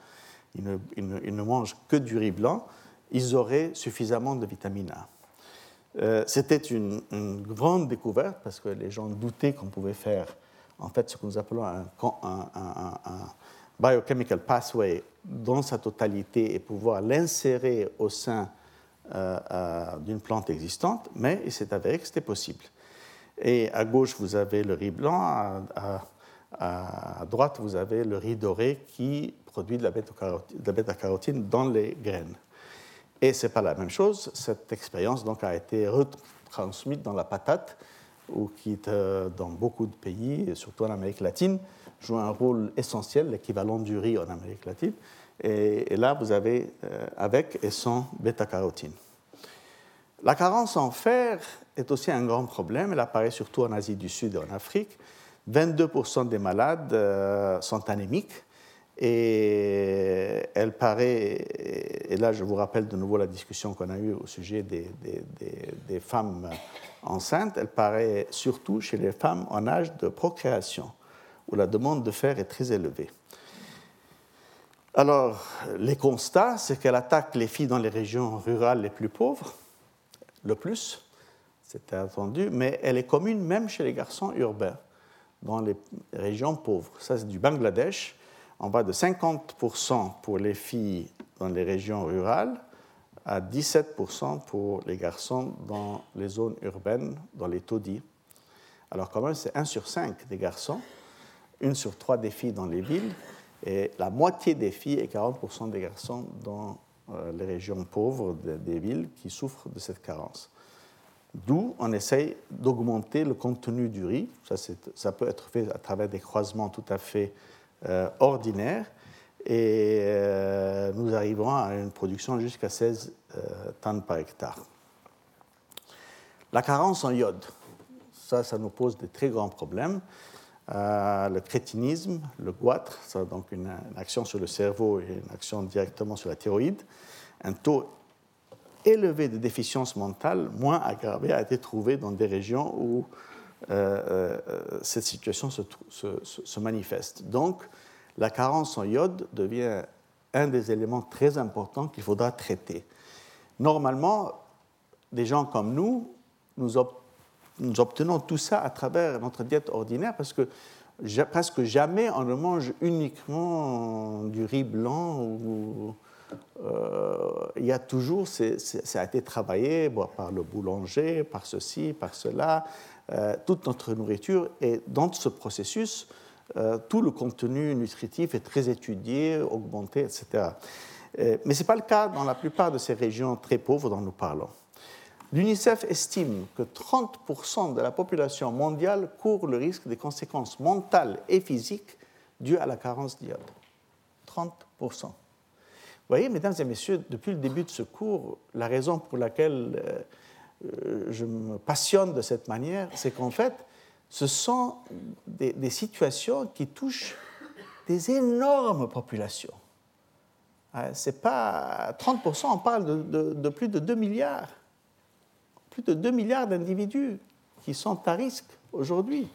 ils ne, mangent que du riz blanc, ils auraient suffisamment de vitamine A. Euh, c'était une, grande découverte parce que les gens doutaient qu'on pouvait faire en fait ce que nous appelons un, biochemical pathway dans sa totalité et pouvoir l'insérer au sein euh, euh, d'une plante existante, mais il s'est avéré que c'était possible. Et à gauche, vous avez le riz blanc, à, droite, vous avez le riz doré qui produit de la bêta-carotine dans les graines. Et ce n'est pas la même chose. Cette expérience donc, a été retransmise dans la patate, ou qui, dans beaucoup de pays, et surtout en Amérique latine, joue un rôle essentiel, l'équivalent du riz en Amérique latine. Et, là, vous avez euh, avec et sans bêta-carotine. La carence en fer est aussi un grand problème. Elle apparaît surtout en Asie du Sud et en Afrique. 22% des malades euh, sont anémiques et elle paraît, et là je vous rappelle de nouveau la discussion qu'on a eue au sujet des, femmes enceintes, elle paraît surtout chez les femmes en âge de procréation, où la demande de fer est très élevée. Alors, les constats, c'est qu'elle attaque les filles dans les régions rurales les plus pauvres, le plus, c'était attendu, mais elle est commune même chez les garçons urbains, dans les régions pauvres. Ça, c'est du Bangladesh. On va de 50% pour les filles dans les régions rurales à 17% pour les garçons dans les zones urbaines, dans les taudis. Alors quand même, c'est 1 sur 5 des garçons, 1 sur 3 des filles dans les villes, et la moitié des filles et 40% des garçons dans euh, les régions pauvres des villes qui souffrent de cette carence. D'où on essaye d'augmenter le contenu du riz. Ça, ça, peut être fait à travers des croisements tout à fait euh, ordinaires. Et euh, nous arrivons à une production jusqu'à 16 tonnes par hectare. La carence en iode, ça, ça nous pose de très grands problèmes. le crétinisme, le goitre, ça a donc une, action sur le cerveau et une action directement sur la thyroïde, un taux élevé de déficience mentale, moins aggravé, a été trouvé dans des régions où euh, euh, cette situation se, manifeste. Donc, la carence en iode devient un des éléments très importants qu'il faudra traiter. Normalement, des gens comme nous, nous, obtenons tout ça à travers notre diète ordinaire parce que presque jamais on ne mange uniquement du riz blanc euh, il y a toujours, ça a été travaillé par le boulanger, par ceci, par cela, euh, toute notre nourriture. Et dans ce processus, euh, tout le contenu nutritif est très étudié, augmenté, etc. mais ce n'est pas le cas dans la plupart de ces régions très pauvres dont nous parlons. L'UNICEF estime que 30% de la population mondiale court le risque des conséquences mentales et physiques dues à la carence d'iode. 30%. Vous voyez, mesdames et messieurs, depuis le début de ce cours, la raison pour laquelle euh, euh, je me passionne de cette manière, c'est qu'en fait, ce sont des, situations qui touchent des énormes populations. Euh, c'est pas 30%, on parle de, de, plus de 2 milliards. Plus de 2 milliards d'individus qui sont à risque aujourd'hui.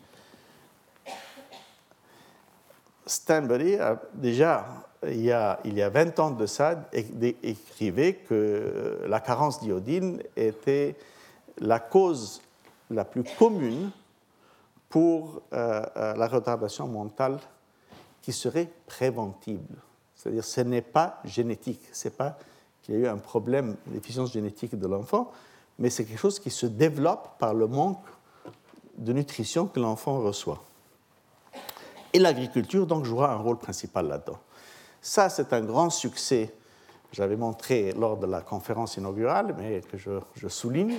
Stanbury a déjà, il y a, il y a 20 ans de ça, écrivait que la carence d'iodine était la cause la plus commune pour euh, euh, la retardation mentale qui serait préventible. C'est-à-dire ce n'est pas génétique, ce n'est pas qu'il y a eu un problème de déficience génétique de l'enfant, mais c'est quelque chose qui se développe par le manque de nutrition que l'enfant reçoit. Et l'agriculture, donc, jouera un rôle principal là-dedans. Ça, c'est un grand succès. J'avais montré lors de la conférence inaugurale, mais que je, souligne.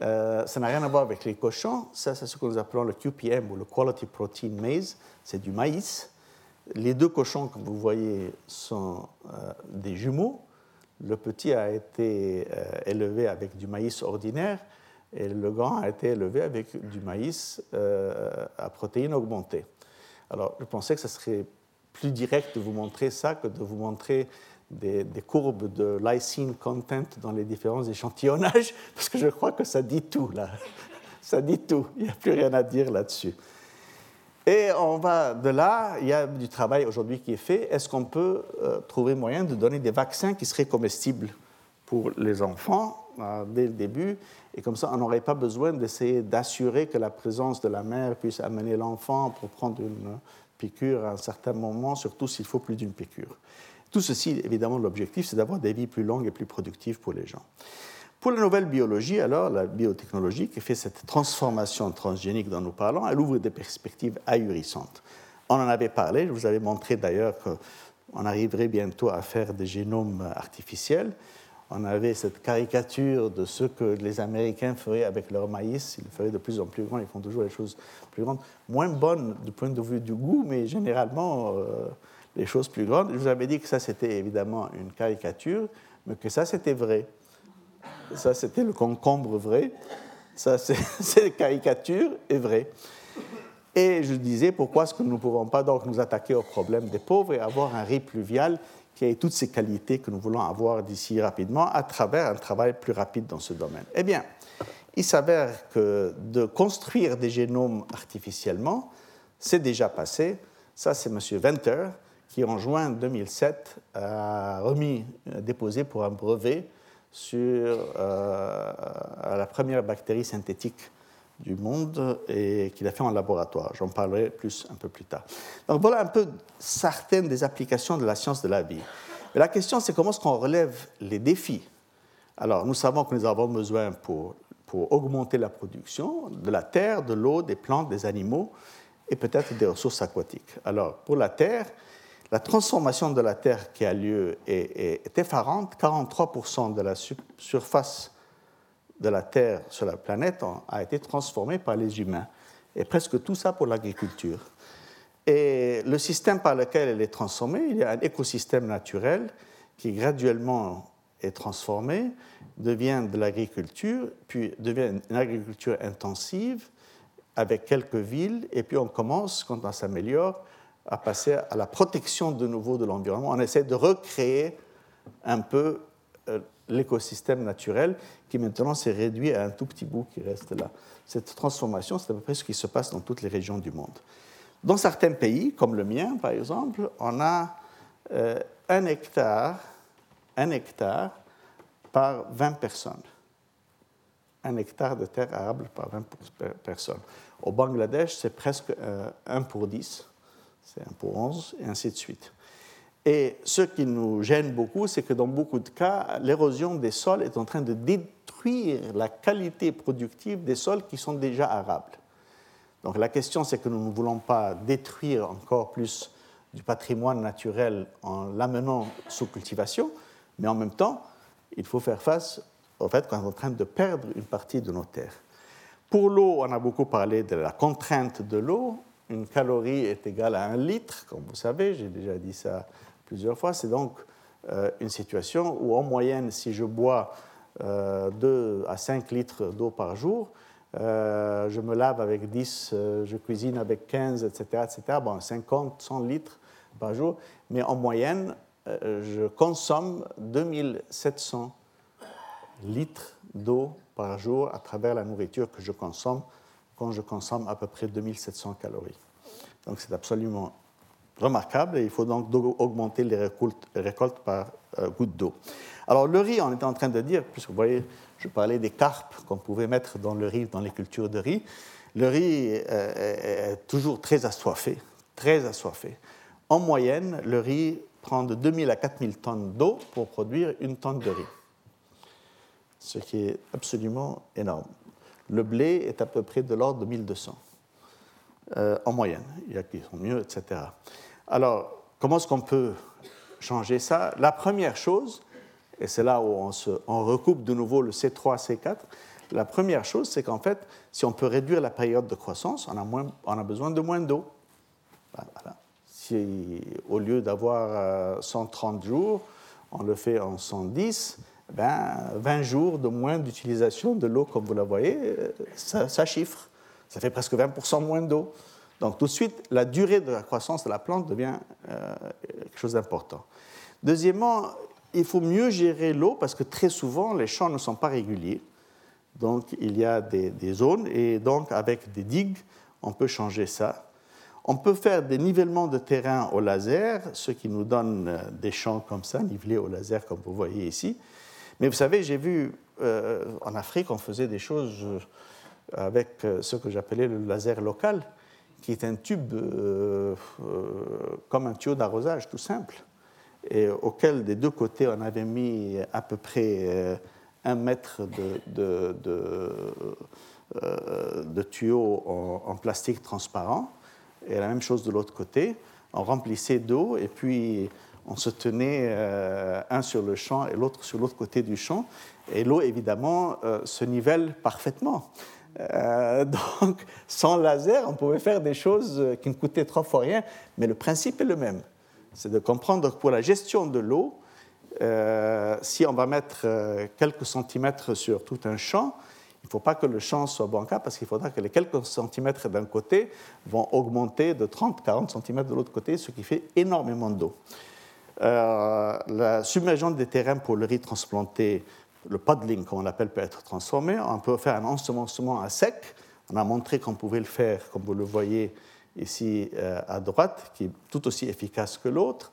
Euh, ça n'a rien à voir avec les cochons. Ça, c'est ce que nous appelons le QPM ou le Quality Protein Maize. C'est du maïs. Les deux cochons que vous voyez sont euh, des jumeaux. Le petit a été euh, élevé avec du maïs ordinaire et le grand a été élevé avec du maïs à protéines augmentées. Alors, je pensais que ce serait plus direct de vous montrer ça que de vous montrer des, courbes de lysine content dans les différents échantillonnages, parce que je crois que ça dit tout, là. Ça dit tout. Il n'y a plus rien à dire là-dessus. Et on va de là, il y a du travail aujourd'hui qui est fait. Est-ce qu'on peut euh, trouver moyen de donner des vaccins qui seraient comestibles pour les enfants euh, dès le début? Et comme ça, on n'aurait pas besoin d'essayer d'assurer que la présence de la mère puisse amener l'enfant pour prendre une piqûre à un certain moment, surtout s'il faut plus d'une piqûre. Tout ceci, évidemment, l'objectif, c'est d'avoir des vies plus longues et plus productives pour les gens. Pour la nouvelle biologie, alors, la biotechnologie qui fait cette transformation transgénique dont nous parlons, elle ouvre des perspectives ahurissantes. On en avait parlé, je vous avais montré d'ailleurs qu'on arriverait bientôt à faire des génomes artificiels. On avait cette caricature de ce que les Américains feraient avec leur maïs. Ils le feraient de plus en plus grand, ils font toujours les choses plus grandes, moins bonnes du point de vue du goût, mais généralement euh, les choses plus grandes. Je vous avais dit que ça, c'était évidemment une caricature, mais que ça, c'était vrai. Ça, c'était le concombre vrai. Ça, c'est caricature est vrai. Et je disais, pourquoi est-ce que nous ne pouvons pas donc nous attaquer au problème des pauvres et avoir un riz pluvial qui ait toutes ces qualités que nous voulons avoir d'ici rapidement à travers un travail plus rapide dans ce domaine? Eh bien, il s'avère que de construire des génomes artificiellement, c'est déjà passé. Ça, c'est M. Venter qui, en juin 2007, a remis, déposé pour un brevet sur euh, la première bactérie synthétique du monde et qu'il a fait en laboratoire. J'en parlerai plus un peu plus tard. Donc voilà un peu certaines des applications de la science de la vie. Mais la question, c'est comment est-ce qu'on relève les défis? Alors, nous savons que nous avons besoin pour, pour augmenter la production de la terre, de l'eau, des plantes, des animaux et peut-être des ressources aquatiques. Alors, pour la terre, la transformation de la Terre qui a lieu est, effarante. 43% de la surface de la Terre sur la planète a été transformée par les humains. Et presque tout ça pour l'agriculture. Et le système par lequel elle est transformée, il y a un écosystème naturel qui graduellement est transformé, devient de l'agriculture, puis devient une agriculture intensive avec quelques villes, et puis on commence, quand on s'améliore, à passer à la protection de nouveau de l'environnement. On essaie de recréer un peu euh, l'écosystème naturel qui maintenant s'est réduit à un tout petit bout qui reste là. Cette transformation, c'est à peu près ce qui se passe dans toutes les régions du monde. Dans certains pays, comme le mien par exemple, on a euh, un hectare, un hectare par 20 personnes. Un hectare de terre arable par 20 personnes. Au Bangladesh, c'est presque 1 euh, pour 10 c'est un pour 11, et ainsi de suite. Et ce qui nous gêne beaucoup, c'est que dans beaucoup de cas, l'érosion des sols est en train de détruire la qualité productive des sols qui sont déjà arables. Donc la question, c'est que nous ne voulons pas détruire encore plus du patrimoine naturel en l'amenant sous cultivation, mais en même temps, il faut faire face au fait qu'on est en train de perdre une partie de nos terres. Pour l'eau, on a beaucoup parlé de la contrainte de l'eau une calorie est égale à un litre, comme vous savez, j'ai déjà dit ça plusieurs fois. C'est donc euh, une situation où, en moyenne, si je bois 2 euh, à 5 litres d'eau par jour, euh, je me lave avec 10, je cuisine avec 15, etc., etc., bon, 50, 100 litres par jour, mais en moyenne, je consomme 2700 litres d'eau par jour à travers la nourriture que je consomme quand je consomme à peu près 2700 calories. Donc c'est absolument remarquable et il faut donc augmenter les récoltes, par euh, goutte d'eau. Alors le riz, on était en train de dire, puisque vous voyez, je parlais des carpes qu'on pouvait mettre dans le riz, dans les cultures de riz. Le riz est toujours très assoiffé, très assoiffé. En moyenne, le riz prend de 2000 à 4000 tonnes d'eau pour produire une tonne de riz, ce qui est absolument énorme. Le blé est à peu près de l'ordre de 1200 euh, en moyenne. Il y a qui sont mieux, etc. Alors, comment est-ce qu'on peut changer ça? La première chose, et c'est là où on, se, recoupe de nouveau le C3, C4, la première chose, c'est qu'en fait, si on peut réduire la période de croissance, on a, moins, on a besoin de moins d'eau. Si au lieu d'avoir 130 euh, jours, on le fait en 110, ben, 20 jours de moins d'utilisation de l'eau, comme vous la voyez, euh, ça, chiffre. Ça fait presque 20% moins d'eau. Donc tout de suite, la durée de la croissance de la plante devient euh, quelque chose d'important. Deuxièmement, il faut mieux gérer l'eau parce que très souvent, les champs ne sont pas réguliers. Donc il y a des, des zones et donc avec des digues, on peut changer ça. On peut faire des nivellements de terrain au laser, ce qui nous donne euh, des champs comme ça, nivelés au laser, comme vous voyez ici. Mais vous savez, j'ai vu euh, en Afrique, on faisait des choses euh, avec ce que j'appelais le laser local, qui est un tube comme un tuyau d'arrosage, tout simple, et auquel des deux côtés on avait mis à peu près un mètre de, tuyau en plastique transparent et la même chose de l'autre côté. On remplissait d'eau et puis on se tenait euh, un sur le champ et l'autre sur l'autre côté du champ. Et l'eau, évidemment, euh, se nivelle parfaitement. Euh, donc, sans laser, on pouvait faire des choses qui ne coûtaient trois fois rien, mais le principe est le même. C'est de comprendre que pour la gestion de l'eau, si on va mettre quelques centimètres sur tout un champ, il ne faut pas que le champ soit bancal parce qu'il faudra que les quelques centimètres d'un côté vont augmenter de 30-40 centimètres de l'autre côté, ce qui fait énormément d'eau. Euh, la submersion des terrains pour le riz transplanté, le puddling, comme on l'appelle, peut être transformé. On peut faire un ensemencement à sec. On a montré qu'on pouvait le faire, comme vous le voyez ici euh, à droite, qui est tout aussi efficace que l'autre.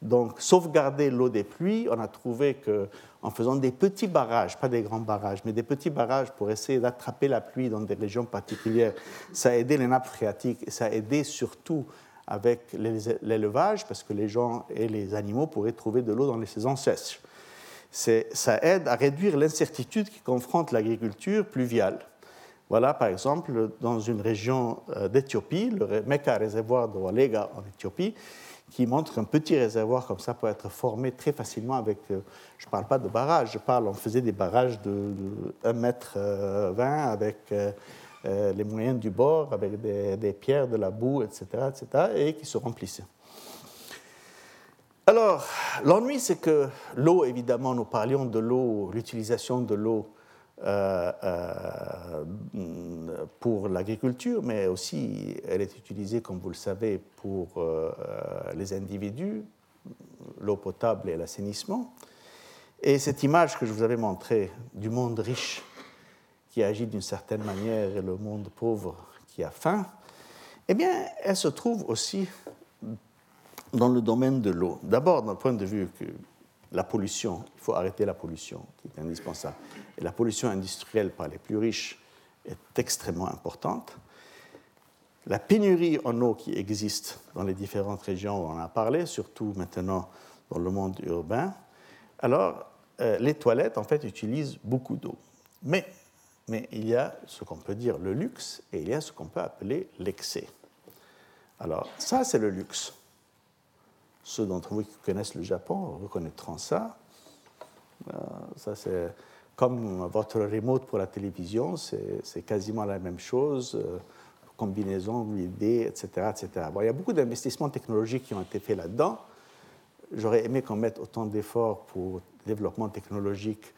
Donc, sauvegarder l'eau des pluies, on a trouvé qu'en faisant des petits barrages, pas des grands barrages, mais des petits barrages pour essayer d'attraper la pluie dans des régions particulières, ça a aidé les nappes phréatiques et ça a aidé surtout avec l'élevage, parce que les gens et les animaux pourraient trouver de l'eau dans les saisons sèches. Ça aide à réduire l'incertitude qui confronte l'agriculture pluviale. Voilà, par exemple, dans une région euh, d'Éthiopie, le Mecca réservoir de Walega en Éthiopie, qui montre un petit réservoir comme ça peut être formé très facilement avec, euh, je ne parle pas de barrages, je parle, on faisait des barrages de, 1 mètre 20 euh, avec euh, les moyens du bord, avec des, pierres, de la boue, etc., etc., et qui se remplissaient. Alors, l'ennui, c'est que l'eau, évidemment, nous parlions de l'eau, l'utilisation de l'eau euh, euh, pour l'agriculture, mais aussi elle est utilisée, comme vous le savez, pour les individus, l'eau potable et l'assainissement. Et cette image que je vous avais montrée du monde riche qui agit d'une certaine manière et le monde pauvre qui a faim, eh bien, elle se trouve aussi dans le domaine de l'eau. D'abord, d'un point de vue que la pollution, il faut arrêter la pollution, qui est indispensable. Et la pollution industrielle par les plus riches est extrêmement importante. La pénurie en eau qui existe dans les différentes régions où on a parlé, surtout maintenant dans le monde urbain. Alors, euh, les toilettes, en fait, utilisent beaucoup d'eau. Mais, mais il y a ce qu'on peut dire le luxe et il y a ce qu'on peut appeler l'excès. Alors, ça, c'est le luxe. Ceux d'entre vous qui connaissent le Japon reconnaîtront ça. Euh, ça, c'est comme votre remote pour la télévision, c'est quasiment la même chose. Euh, combinaison, idées, etc. etc. Il y a beaucoup d'investissements technologiques qui ont été faits là-dedans. J'aurais aimé qu'on mette autant d'efforts pour le développement technologique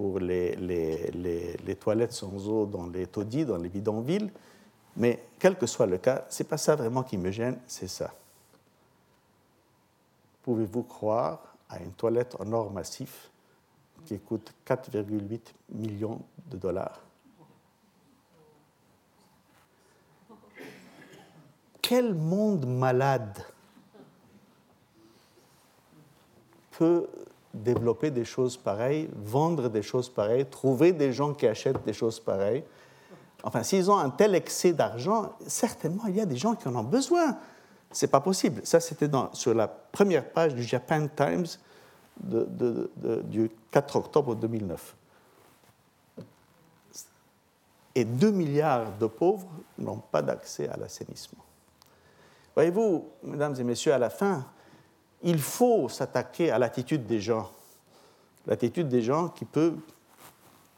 pour les, toilettes sans eau dans les taudis, dans les bidonvilles. Mais quel que soit le cas, ce n'est pas ça vraiment qui me gêne, c'est ça pouvez-vous croire à une toilette en or massif qui coûte 4,8 millions de dollars? Quel monde malade peut développer des choses pareilles, vendre des choses pareilles, trouver des gens qui achètent des choses pareilles Enfin, s'ils ont un tel excès d'argent, certainement il y a des gens qui en ont besoin. C'est pas possible. Ça, c'était sur la première page du Japan Times du 4 octobre 2009. Et 2 milliards de pauvres n'ont pas d'accès à l'assainissement. Voyez-vous, mesdames et messieurs, à la fin, il faut s'attaquer à l'attitude des gens. L'attitude des gens qui peut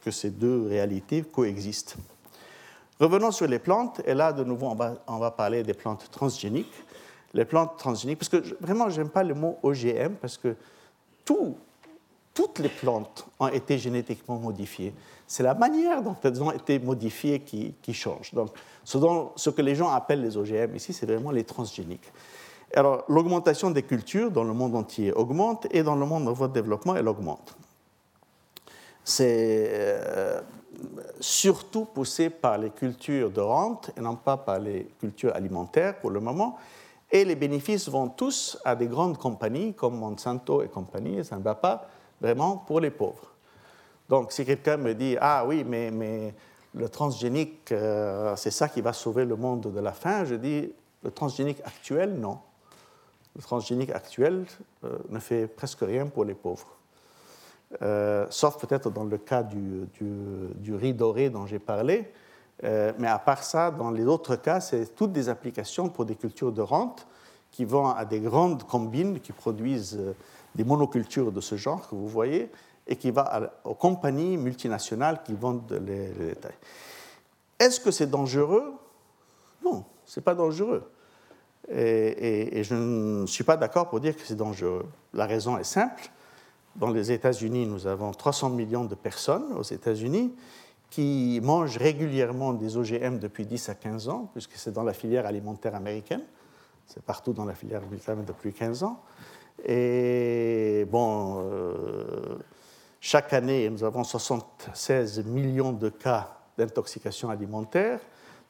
que ces deux réalités coexistent. Revenons sur les plantes, et là, de nouveau, on va, parler des plantes transgéniques. Les plantes transgéniques, parce que vraiment, je n'aime pas le mot OGM, parce que tout, toutes les plantes ont été génétiquement modifiées. C'est la manière dont elles ont été modifiées qui, change. Donc, ce, que les gens appellent les OGM ici, c'est vraiment les transgéniques. Alors, l'augmentation des cultures dans le monde entier augmente, et dans le monde en voie de développement, elle augmente. C'est. Euh, surtout poussé par les cultures de rente et non pas par les cultures alimentaires pour le moment. Et les bénéfices vont tous à des grandes compagnies comme Monsanto et compagnie, ça ne va pas vraiment pour les pauvres. Donc si quelqu'un me dit, ah oui, mais, mais le transgénique, euh, c'est ça qui va sauver le monde de la faim, je dis, le transgénique actuel, non. Le transgénique actuel euh, ne fait presque rien pour les pauvres. Euh, sauf peut-être dans le cas du, du, riz doré dont j'ai parlé. Euh, mais à part ça, dans les autres cas, c'est toutes des applications pour des cultures de rente qui vont à des grandes combines qui produisent des monocultures de ce genre que vous voyez et qui vont aux compagnies multinationales qui vendent les, détails. Est-ce que c'est dangereux? Non, ce n'est pas dangereux. Et, je ne suis pas d'accord pour dire que c'est dangereux. La raison est simple dans les États-Unis, nous avons 300 millions de personnes aux États-Unis qui mangent régulièrement des OGM depuis 10 à 15 ans, puisque c'est dans la filière alimentaire américaine. C'est partout dans la filière alimentaire depuis 15 ans. Et bon, euh, chaque année, nous avons 76 millions de cas d'intoxication alimentaire,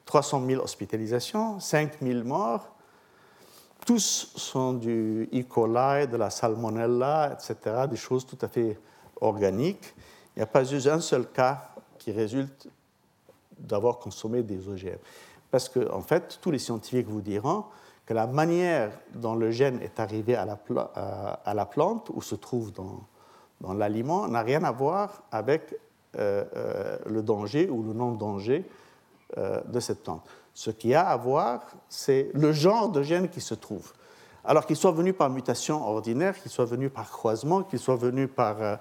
300 000 hospitalisations, 5 000 morts tous sont du E. coli, de la salmonella, etc., des choses tout à fait organiques. Il n'y a pas eu un seul cas qui résulte d'avoir consommé des OGM. Parce que, en fait, tous les scientifiques vous diront que la manière dont le gène est arrivé à la, plante ou se trouve dans, dans l'aliment n'a rien à voir avec euh, euh, le danger ou le non-danger euh, de cette plante. Ce qui a à voir, c'est le genre de gène qui se trouve. Alors qu'il soit venu par mutation ordinaire, qu'il soit venu par croisement, qu'il soit venu par euh,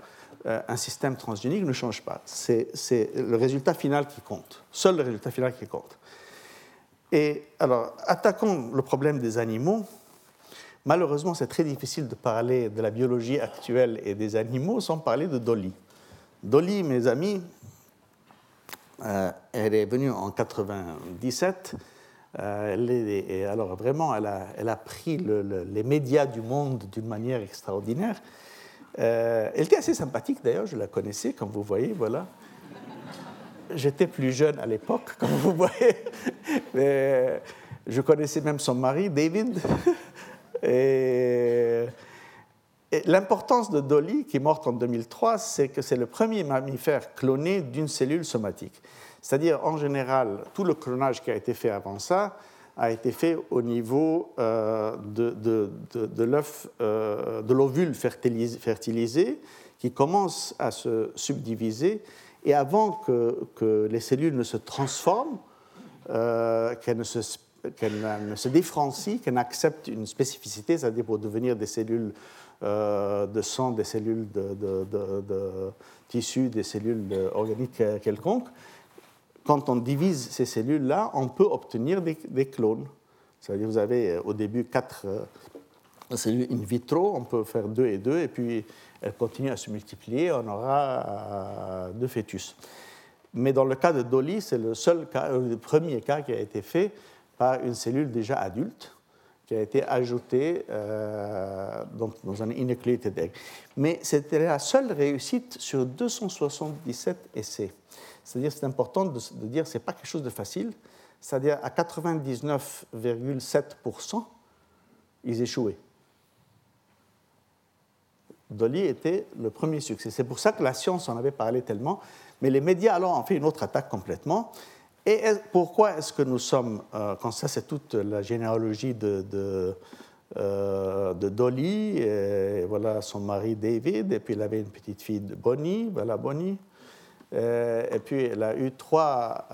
euh, un système transgénique, ne change pas. C'est le résultat final qui compte. Seul le résultat final qui compte. Et alors, attaquons le problème des animaux. Malheureusement, c'est très difficile de parler de la biologie actuelle et des animaux sans parler de Dolly. Dolly, mes amis, elle est venue en 97. Euh, et alors vraiment, elle a, elle a pris les médias du monde d'une manière extraordinaire. Euh, elle était assez sympathique d'ailleurs, je la connaissais, comme vous voyez, voilà. J'étais plus jeune à l'époque, comme vous voyez. Je connaissais même son mari, David. L'importance de Dolly, qui est morte en 2003, c'est que c'est le premier mammifère cloné d'une cellule somatique. C'est-à-dire, en général, tout le clonage qui a été fait avant ça a été fait au niveau euh, euh, de l'ovule fertilisé, qui commence à se subdiviser. Et avant que, les cellules ne se transforment, euh, qu'elles ne se qu'elle ne se différencie, qu'elle n'accepte une spécificité, c'est-à-dire pour devenir des cellules de sang, des cellules de, de, tissu, des cellules organiques quelconques, quand on divise ces cellules-là, on peut obtenir des, clones. C'est-à-dire vous avez euh, au début quatre euh, cellules in vitro, on peut faire deux et deux, et puis elles continuent à se multiplier, on aura deux fœtus. Mais dans le cas de Dolly, c'est le seul le premier cas qui a été fait par une cellule déjà adulte qui a été ajouté euh, dans, un inucleated egg. Mais c'était la seule réussite sur 277 essais. C'est-à-dire, c'est important de, dire que ce n'est pas quelque chose de facile. C'est-à-dire, à 99,7%, ils échouaient. Dolly était le premier succès. C'est pour ça que la science en avait parlé tellement, mais les médias alors ont fait une autre attaque complètement. Et pourquoi est-ce que nous sommes, euh, quand ça c'est toute la généalogie de, de, euh, de, Dolly, voilà son mari David, et puis il avait une petite fille Bonnie, voilà Bonnie, euh, et puis elle a eu trois,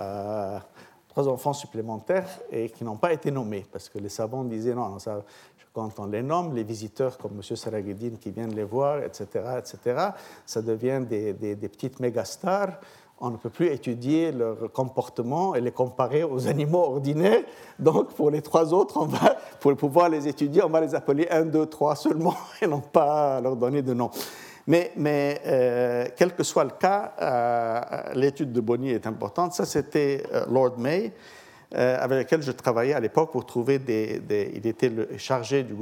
trois enfants supplémentaires et qui n'ont pas été nommés, parce que les savants disaient non, ça, quand on les nomme, les visiteurs comme M. Saraguedine qui viennent les voir, etc., etc., ça devient des, des, des petites mégastars on ne peut plus étudier leur comportement et les comparer aux animaux ordinaires. Donc, pour les trois autres, on va, pour pouvoir les étudier, on va les appeler 1, 2, 3 seulement et non pas leur donner de nom. Mais, euh, quel que soit le cas, euh, l'étude de Bonny est importante. Ça, c'était euh, Lord May, avec lequel je travaillais à l'époque pour trouver des, Il était chargé du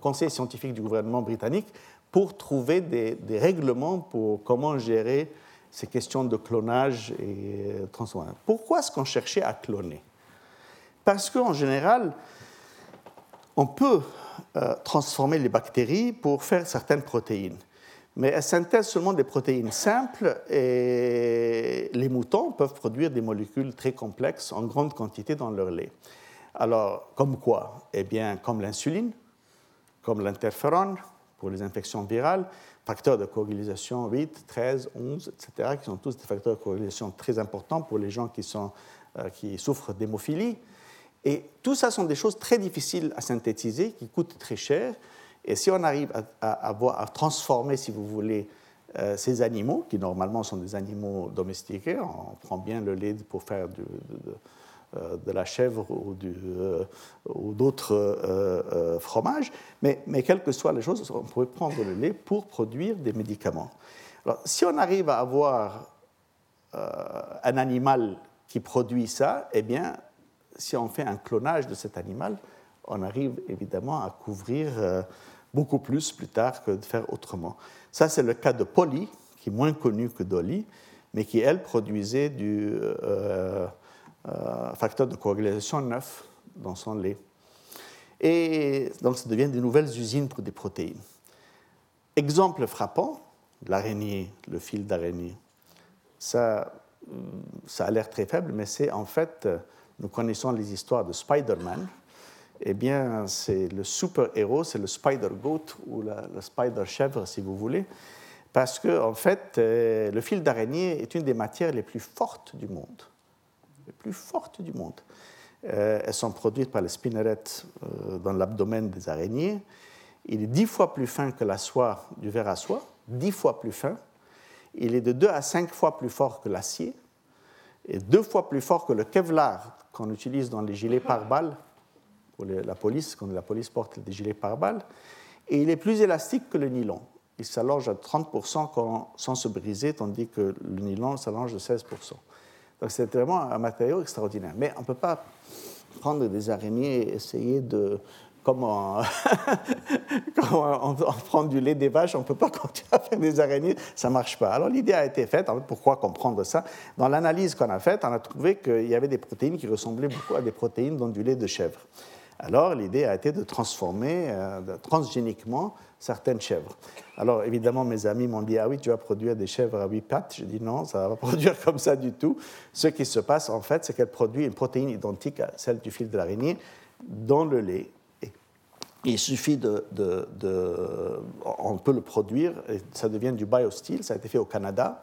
conseil scientifique du gouvernement britannique pour trouver des règlements pour comment gérer ces questions de clonage et euh, transformation. Pourquoi est-ce qu'on cherchait à cloner? Parce qu'en général, on peut euh, transformer les bactéries pour faire certaines protéines. Mais elles synthèsent seulement des protéines simples et les moutons peuvent produire des molécules très complexes en grande quantité dans leur lait. Alors, comme quoi? Eh bien, comme l'insuline, comme l'interférone pour les infections virales, facteurs de coagulation 8, 13, 11, etc., qui sont tous des facteurs de coagulation très importants pour les gens qui, sont, euh, qui souffrent d'hémophilie. Et tout ça sont des choses très difficiles à synthétiser, qui coûtent très cher. Et si on arrive à, à, transformer, si vous voulez, euh, ces animaux, qui normalement sont des animaux domestiqués, on prend bien le lait pour faire du, la chèvre ou, euh, d'autres euh, fromages, mais, quelles que soient les choses, on pourrait prendre le lait pour produire des médicaments. Alors, si on arrive à avoir un animal qui produit ça, eh bien, si on fait un clonage de cet animal, on arrive évidemment à couvrir beaucoup plus plus tard que de faire autrement. Ça, c'est le cas de Polly, qui est moins connu que Dolly, mais qui, elle, produisait du, euh, facteur de coagulation neuf dans son lait. Et donc ça devient de nouvelles usines pour des protéines. Exemple frappant, l'araignée, le fil d'araignée. Ça, ça a l'air très faible, mais c'est en fait, nous connaissons les histoires de Spider-Man. Eh bien, c'est le super-héros, c'est le Spider-Goat ou la, Spider-Chèvre, si vous voulez, parce que, en fait, euh, le fil d'araignée est une des matières les plus fortes du monde les plus fortes du monde. Euh, elles sont produites par les spinnerettes euh, dans l'abdomen des araignées. Il est dix fois plus fin que la soie du ver à soie, dix fois plus fin. Il est de deux à cinq fois plus fort que l'acier et deux fois plus fort que le Kevlar qu'on utilise dans les gilets pare-balles pour la police, quand la police porte des gilets pare-balles. Et il est plus élastique que le nylon. Il s'allonge à 30% sans se briser, tandis que le nylon s'allonge de 16%. Donc c'est vraiment un matériau extraordinaire. Mais on ne peut pas prendre des araignées et essayer de... Comme on, prend du lait des vaches, on ne peut pas continuer à faire des araignées, ça ne marche pas. Alors l'idée a été faite, pourquoi comprendre ça? Dans l'analyse qu'on a faite, on a trouvé qu'il y avait des protéines qui ressemblaient beaucoup à des protéines dans du lait de chèvre. Alors l'idée a été de transformer euh, transgéniquement certaines chèvres. Alors évidemment, mes amis m'ont dit, ah oui, tu vas produire des chèvres à huit pattes. Je dis non, ça va pas produire comme ça du tout. Ce qui se passe en fait, c'est qu'elle produit une protéine identique à celle du fil de l'araignée dans le lait. il suffit de, On peut le produire, et ça devient du biostyle, ça a été fait au Canada.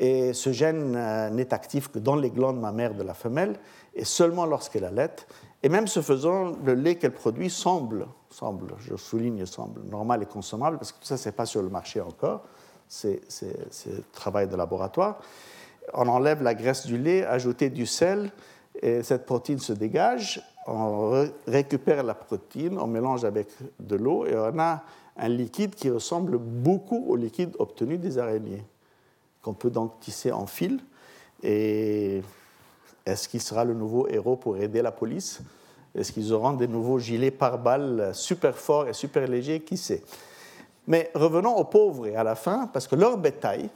Et ce gène euh, n'est actif que dans les glandes mammaires de la femelle, et seulement lorsqu'elle allait. Et même ce faisant, le lait qu'elle produit semble, semble, je souligne semble, normal et consommable, parce que tout ça, ce n'est pas sur le marché encore, c'est travail de laboratoire. On enlève la graisse du lait, ajouter du sel, et cette protéine se dégage. On récupère la protéine, on mélange avec de l'eau, et on a un liquide qui ressemble beaucoup au liquide obtenu des araignées, qu'on peut donc tisser en fil. Et est-ce qu'il sera le nouveau héros pour aider la police? Est-ce qu'ils auront des nouveaux gilets pare-balles super forts et super légers? Qui sait? Mais revenons aux pauvres et à la fin, parce que leur bétail,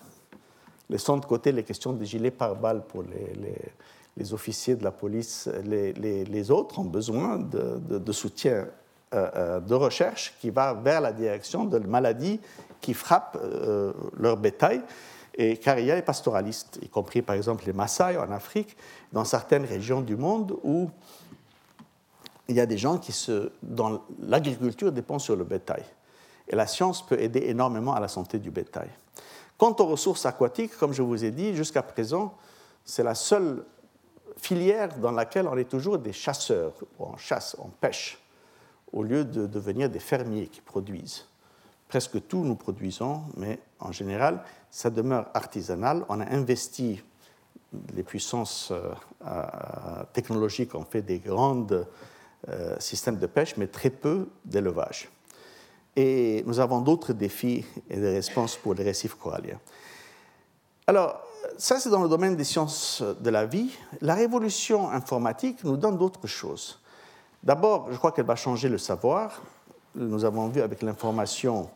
laissons de côté les questions des gilets pare-balles pour les, officiers de la police, les, autres ont besoin de, soutien de recherche qui va vers la direction de maladies qui frappent leur bétail. Et, car il y a les pastoralistes, y compris par exemple les Maasai en Afrique, dans certaines régions du monde où il y a des gens qui, se, dans l'agriculture, dépendent sur le bétail. Et la science peut aider énormément à la santé du bétail. Quant aux ressources aquatiques, comme je vous ai dit, jusqu'à présent, c'est la seule filière dans laquelle on est toujours des chasseurs, on chasse, on pêche, au lieu de devenir des fermiers qui produisent. Presque tout nous produisons, mais en général, ça demeure artisanal. On a investi les puissances euh, euh, technologiques ont fait des grands euh, systèmes de pêche, mais très peu d'élevage. Et nous avons d'autres défis et des réponses pour les récifs coralliens. Alors, ça, c'est dans le domaine des sciences de la vie. La révolution informatique nous donne d'autres choses. D'abord, je crois qu'elle va changer le savoir. Nous avons vu avec l'information,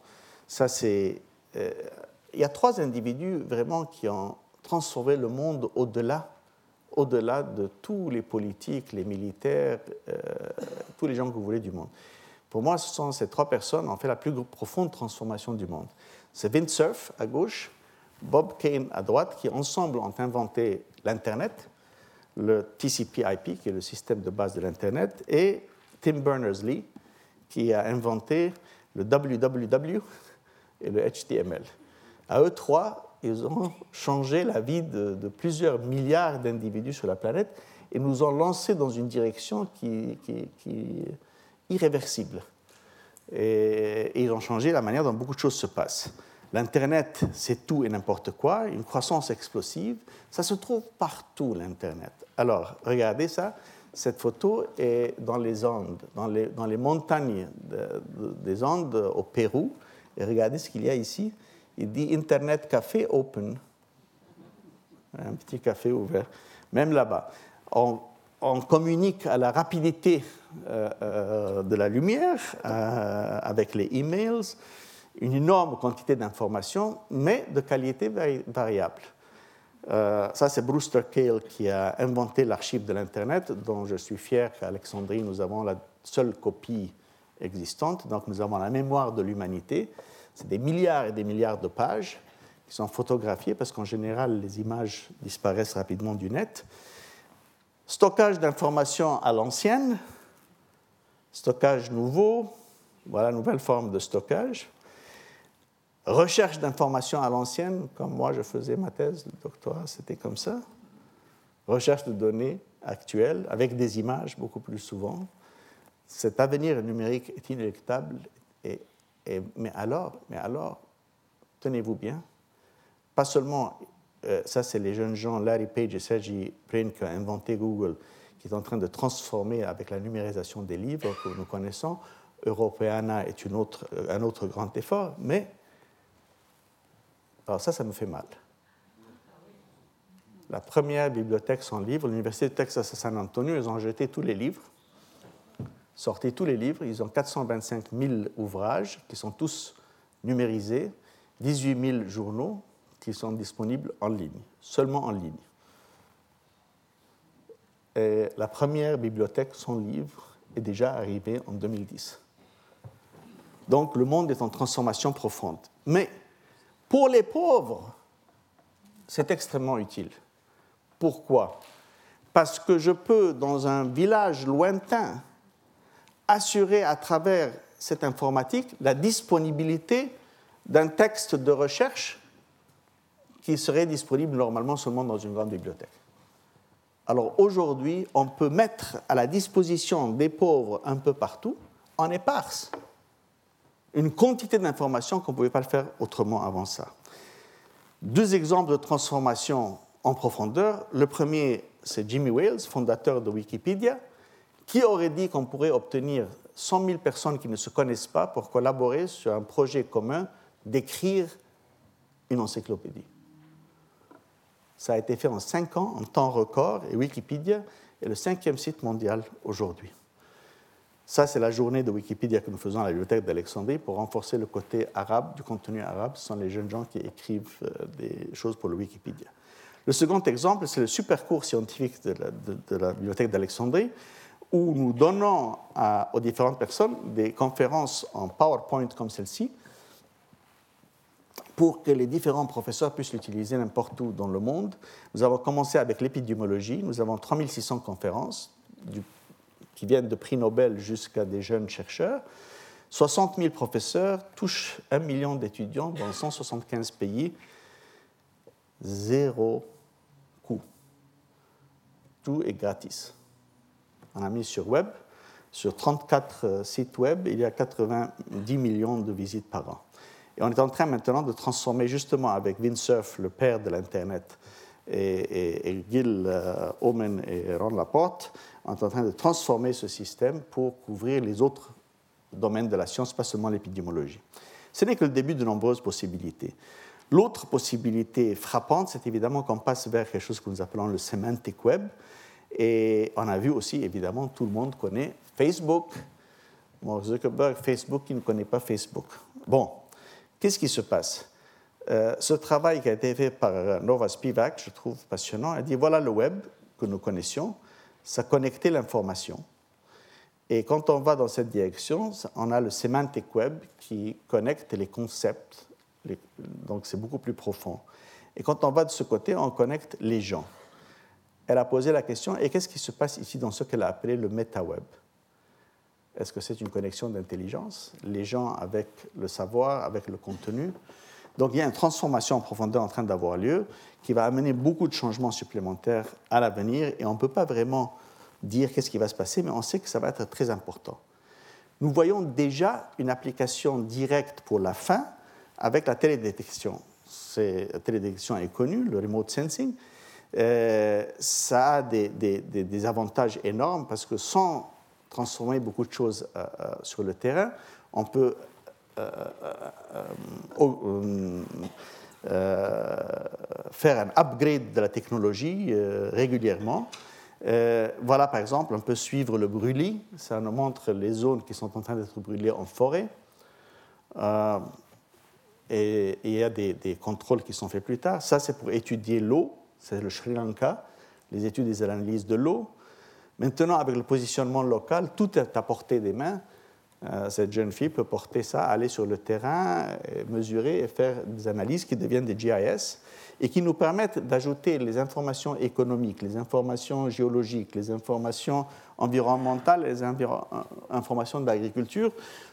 ça c'est... il y a trois individus vraiment qui ont transformer le monde au-delà au-delà de tous les politiques, les militaires, euh, tous les gens que vous voulez du monde. Pour moi, ce sont ces trois personnes qui ont fait la plus profonde transformation du monde. C'est Vint Cerf à gauche, Bob Kane à droite, qui ensemble ont inventé l'Internet, le TCP/IP, qui est le système de base de l'Internet, et Tim Berners-Lee, qui a inventé le www et le HTML. À eux trois, ils ont changé la vie de, plusieurs milliards d'individus sur la planète et nous ont lancé dans une direction qui, est irréversible. Et, ils ont changé la manière dont beaucoup de choses se passent. L'Internet, c'est tout et n'importe quoi, une croissance explosive. Ça se trouve partout, l'Internet. Alors, regardez ça. Cette photo est dans les Andes, dans les montagnes des Andes au Pérou. Et regardez ce qu'il y a ici il dit Internet Café Open. Un petit café ouvert. Même là-bas. On, communique à la rapidité euh, euh, de la lumière euh, avec les emails, une énorme quantité d'informations, mais de qualité variable. ça, c'est Brewster Kahle qui a inventé l'archive de l'Internet, dont je suis fier qu'à Alexandrie, nous avons la seule copie existante. Donc, nous avons la mémoire de l'humanité. C'est des milliards et des milliards de pages qui sont photographiées parce qu'en général, les images disparaissent rapidement du net. Stockage d'informations à l'ancienne, stockage nouveau, voilà nouvelle forme de stockage. Recherche d'informations à l'ancienne, comme moi je faisais ma thèse, le doctorat, c'était comme ça. Recherche de données actuelles avec des images beaucoup plus souvent. Cet avenir numérique est inéluctable mais alors, mais alors, tenez-vous bien, pas seulement, euh, ça c'est les jeunes gens, Larry Page et Sergey Brin qui ont inventé Google, qui est en train de transformer avec la numérisation des livres que nous connaissons. Europeana est euh, un autre grand effort, mais ça, ça me fait mal. La première bibliothèque sans livre, l'Université de Texas à San Antonio, ils ont jeté tous les livres sorti tous les livres. Ils ont 425 000 ouvrages qui sont tous numérisés, 18 000 journaux qui sont disponibles en ligne, seulement en ligne. Et la première bibliothèque sans livre est déjà arrivée en 2010. Donc le monde est en transformation profonde. Mais pour les pauvres, c'est extrêmement utile. Pourquoi? Parce que je peux, dans un village lointain, assurer à travers cette informatique la disponibilité d'un texte de recherche qui serait disponible normalement seulement dans une grande bibliothèque. Alors aujourd'hui, on peut mettre à la disposition des pauvres un peu partout, en éparse, une quantité d'informations qu'on ne pouvait pas le faire autrement avant ça. Deux exemples de transformation en profondeur. Le premier, c'est Jimmy Wales, fondateur de Wikipédia, qui aurait dit qu'on pourrait obtenir 100 000 personnes qui ne se connaissent pas pour collaborer sur un projet commun d'écrire une encyclopédie? Ça a été fait en 5 ans, en temps record, et Wikipédia est le cinquième site mondial aujourd'hui. Ça, c'est la journée de Wikipédia que nous faisons à la bibliothèque d'Alexandrie pour renforcer le côté arabe, du contenu arabe. Ce sont les jeunes gens qui écrivent euh, des choses pour le Wikipédia. Le second exemple, c'est le super cours scientifique de la, de la bibliothèque d'Alexandrie, où nous donnons aux différentes personnes des conférences en PowerPoint comme celle-ci pour que les différents professeurs puissent l'utiliser n'importe où dans le monde. Nous avons commencé avec l'épidémiologie. Nous avons 3600 conférences qui viennent de prix Nobel jusqu'à des jeunes chercheurs. 60 000 professeurs touchent un million d'étudiants dans 175 pays. Zéro coût. Tout est gratis. On a mis sur web. Sur 34 euh, sites web, il y a 90 millions de visites par an. Et on est en train maintenant de transformer justement avec Windsurf, le père de l'Internet, et, Gil euh, Omen et Ron Laporte, on est en train de transformer ce système pour couvrir les autres domaines de la science, pas seulement l'épidémiologie. Ce n'est que le début de nombreuses possibilités. L'autre possibilité frappante, c'est évidemment qu'on passe vers quelque chose que nous appelons le semantic web. Et on a vu aussi, évidemment, tout le monde connaît Facebook. Mark Zuckerberg, Facebook, qui ne connaît pas Facebook. Bon, qu'est-ce qui se passe? Euh, Ce travail qui a été fait par Nova Spivak, je trouve passionnant, a dit voilà le web que nous connaissions, ça connectait l'information. Et quand on va dans cette direction, on a le semantic web qui connecte les concepts donc c'est beaucoup plus profond. Et quand on va de ce côté, on connecte les gens. Elle a posé la question, et qu'est-ce qui se passe ici dans ce qu'elle a appelé le meta-web Est-ce que c'est une connexion d'intelligence? Les gens avec le savoir, avec le contenu Donc il y a une transformation en profondeur en train d'avoir lieu qui va amener beaucoup de changements supplémentaires à l'avenir, et on ne peut pas vraiment dire qu'est-ce qui va se passer, mais on sait que ça va être très important. Nous voyons déjà une application directe pour la fin, avec la télédétection. La télédétection est connue, le remote sensing. Euh, ça a des, avantages énormes parce que sans transformer beaucoup de choses euh, euh, sur le terrain, on peut faire un upgrade de la technologie régulièrement. voilà, par exemple, on peut suivre le brûlis. Ça nous montre les zones qui sont en train d'être brûlées en forêt. Et, il y a des, contrôles qui sont faits plus tard. Ça, c'est pour étudier l'eau, c'est le Sri Lanka, les études des analyses de l'eau. Maintenant, avec le positionnement local, tout est à portée des mains. Euh, cette jeune fille peut porter ça, aller sur le terrain, mesurer et faire des analyses qui deviennent des GIS et qui nous permettent d'ajouter les informations économiques, les informations géologiques, les informations environnementales, les euh, informations de l'agriculture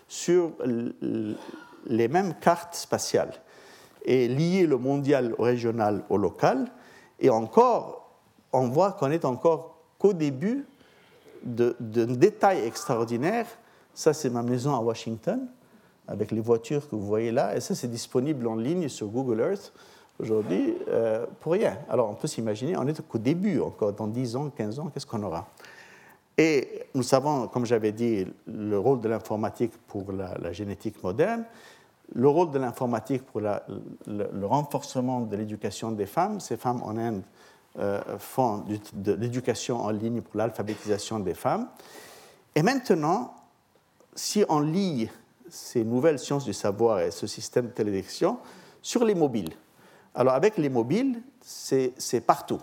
sur les mêmes cartes spatiales et lier le mondial au régional au local. Et encore, on voit qu'on est encore qu'au début d'un détail extraordinaire. Ça, c'est ma maison à Washington, avec les voitures que vous voyez là. Et ça, c'est disponible en ligne sur Google Earth aujourd'hui euh, pour rien. Alors, on peut s'imaginer, on est qu'au début, encore dans 10 ans, 15 ans, qu'est-ce qu'on aura? Et nous savons, comme j'avais dit, le rôle de l'informatique pour la génétique moderne le rôle de l'informatique pour le, renforcement de l'éducation des femmes. Ces femmes en Inde euh, font de l'éducation en ligne pour l'alphabétisation des femmes. Et maintenant, si on lit ces nouvelles sciences du savoir et ce système de télévision sur les mobiles. Alors avec les mobiles, c'est partout.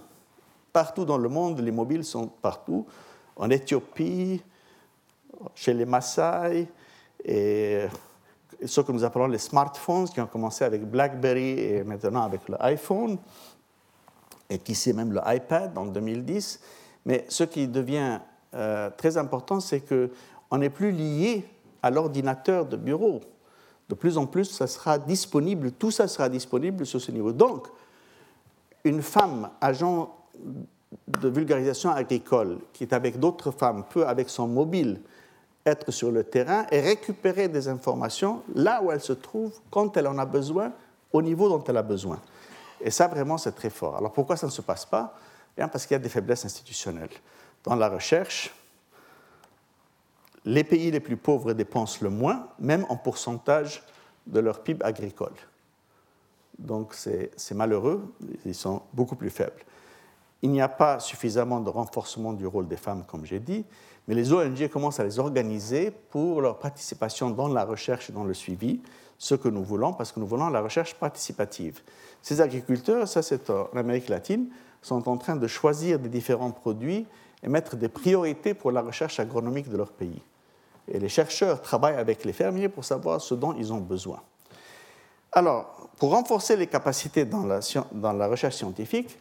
Partout dans le monde, les mobiles sont partout. En Éthiopie, chez les Maasai, et ce que nous appelons les smartphones, qui ont commencé avec BlackBerry et maintenant avec l'iPhone, et qui c'est même le iPad en 2010. Mais ce qui devient euh, très important, c'est qu'on n'est plus lié à l'ordinateur de bureau. De plus en plus, ça sera disponible, tout ça sera disponible sur ce niveau. Donc, une femme agent de vulgarisation agricole qui est avec d'autres femmes peut, avec son mobile, être sur le terrain et récupérer des informations là où elle se trouve, quand elle en a besoin, au niveau dont elle a besoin. Et ça, vraiment, c'est très fort. Alors pourquoi ça ne se passe pas? Bien Parce qu'il y a des faiblesses institutionnelles. Dans la recherche, les pays les plus pauvres dépensent le moins, même en pourcentage de leur PIB agricole. Donc c'est malheureux, ils sont beaucoup plus faibles. Il n'y a pas suffisamment de renforcement du rôle des femmes, comme j'ai dit, mais les ONG commencent à les organiser pour leur participation dans la recherche et dans le suivi, ce que nous voulons, parce que nous voulons la recherche participative. Ces agriculteurs, ça c'est en Amérique latine, sont en train de choisir des différents produits et mettre des priorités pour la recherche agronomique de leur pays. Et les chercheurs travaillent avec les fermiers pour savoir ce dont ils ont besoin. Alors, pour renforcer les capacités dans la, dans la recherche scientifique,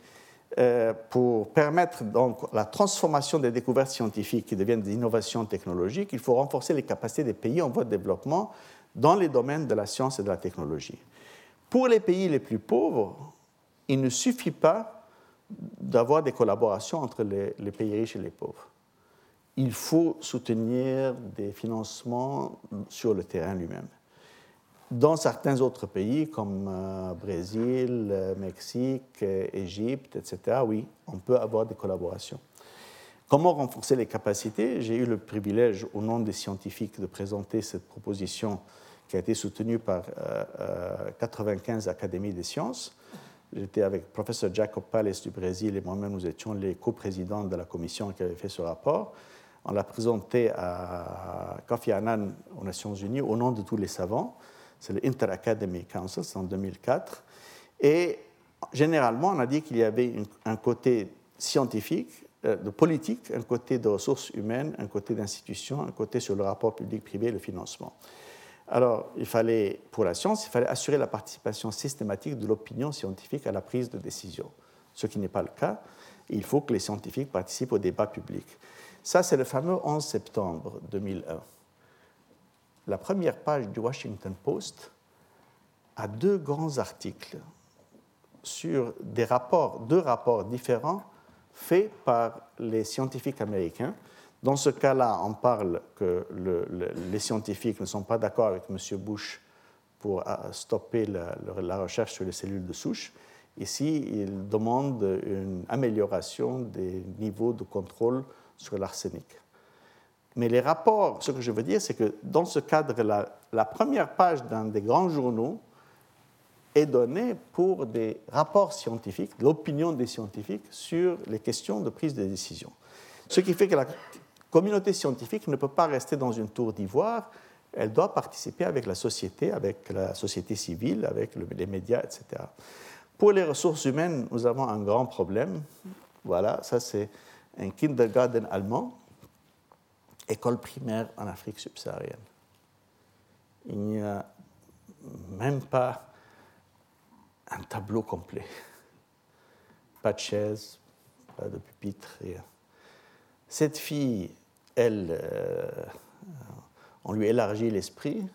pour permettre donc la transformation des découvertes scientifiques qui deviennent des innovations technologiques, il faut renforcer les capacités des pays en voie de développement dans les domaines de la science et de la technologie. Pour les pays les plus pauvres, il ne suffit pas d'avoir des collaborations entre les, les, pays riches et les pauvres. Il faut soutenir des financements sur le terrain lui-même. Dans certains autres pays, comme euh, Brésil, euh, Mexique, euh, Égypte, etc., oui, on peut avoir des collaborations. Comment renforcer les capacités? J'ai eu le privilège, au nom des scientifiques, de présenter cette proposition qui a été soutenue par 95 académies des sciences. J'étais avec le professeur Jacob Palace du Brésil et moi-même, nous étions les coprésidents de la commission qui avait fait ce rapport. On l'a présenté à Kofi Annan aux Nations Unies au nom de tous les savants c'est le Inter-Academy Council, c'est en 2004. Et généralement, on a dit qu'il y avait un côté scientifique, euh, de politique, un côté de ressources humaines, un côté d'institutions, un côté sur le rapport public-privé et le financement. Alors, il fallait, pour la science, il fallait assurer la participation systématique de l'opinion scientifique à la prise de décision, ce qui n'est pas le cas. Il faut que les scientifiques participent au débat public. Ça, c'est le fameux 11 septembre 2001 la première page du Washington Post a deux grands articles sur des rapports, deux rapports différents faits par les scientifiques américains. Dans ce cas-là, on parle que les scientifiques ne sont pas d'accord avec M. Bush pour euh, stopper la, la, recherche sur les cellules de souche. Ici, ils demandent une amélioration des niveaux de contrôle sur l'arsenic. Mais les rapports, ce que je veux dire, c'est que dans ce cadre-là, la première page d'un des grands journaux est donnée pour des rapports scientifiques, l'opinion des scientifiques sur les questions de prise de décision. Ce qui fait que la communauté scientifique ne peut pas rester dans une tour d'ivoire, elle doit participer avec la société, avec la société civile, avec les médias, etc. Pour les ressources humaines, nous avons un grand problème. Voilà, ça c'est un kindergarten allemand école primaire en Afrique subsaharienne. Il n'y a même pas un tableau complet. Pas de chaise, pas de pupitre, rien. Cette fille, elle, euh, on lui élargit l'esprit.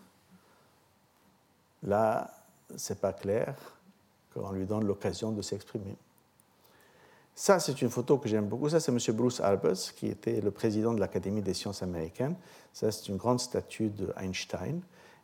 Là, c'est pas clair qu'on lui donne l'occasion de s'exprimer. Ça, c'est une photo que j'aime beaucoup. Ça, c'est M. Bruce Albers, qui était le président de l'Académie des sciences américaines. Ça, c'est une grande statue d'Einstein.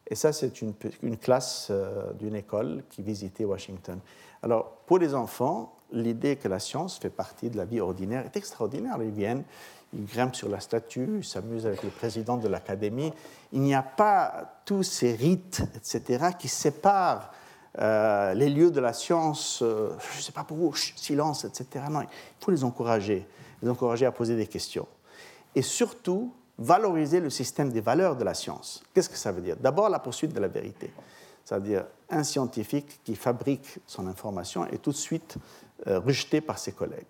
Et ça, c'est une, classe euh, d'une école qui visitait Washington. Alors, pour les enfants, l'idée que la science fait partie de la vie ordinaire est extraordinaire. Ils viennent, ils grimpent sur la statue, ils s'amusent avec le président de l'Académie. Il n'y a pas tous ces rites, etc., qui séparent euh, les lieux de la science, euh, je ne sais pas pour vous, silence, etc. Non, il faut les encourager, les encourager à poser des questions. Et surtout, valoriser le système des valeurs de la science. Qu'est-ce que ça veut dire? D'abord, la poursuite de la vérité. C'est-à-dire, un scientifique qui fabrique son information est tout de suite euh, rejeté par ses collègues.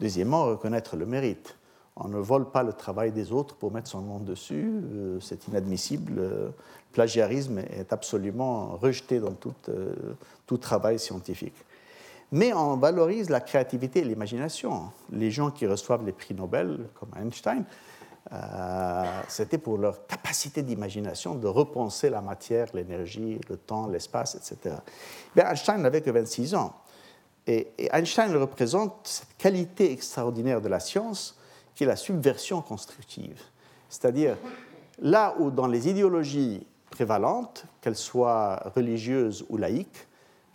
Deuxièmement, reconnaître le mérite. On ne vole pas le travail des autres pour mettre son nom dessus, c'est inadmissible plagiarisme est absolument rejeté dans tout, euh, tout travail scientifique. Mais on valorise la créativité et l'imagination. Les gens qui reçoivent les prix Nobel, comme Einstein, euh, c'était pour leur capacité d'imagination de repenser la matière, l'énergie, le temps, l'espace, etc. Mais Einstein n'avait que 26 ans. Et, Einstein représente cette qualité extraordinaire de la science qui est la subversion constructive. C'est-à-dire, là où dans les idéologies prévalente, qu'elle soit religieuse ou laïque.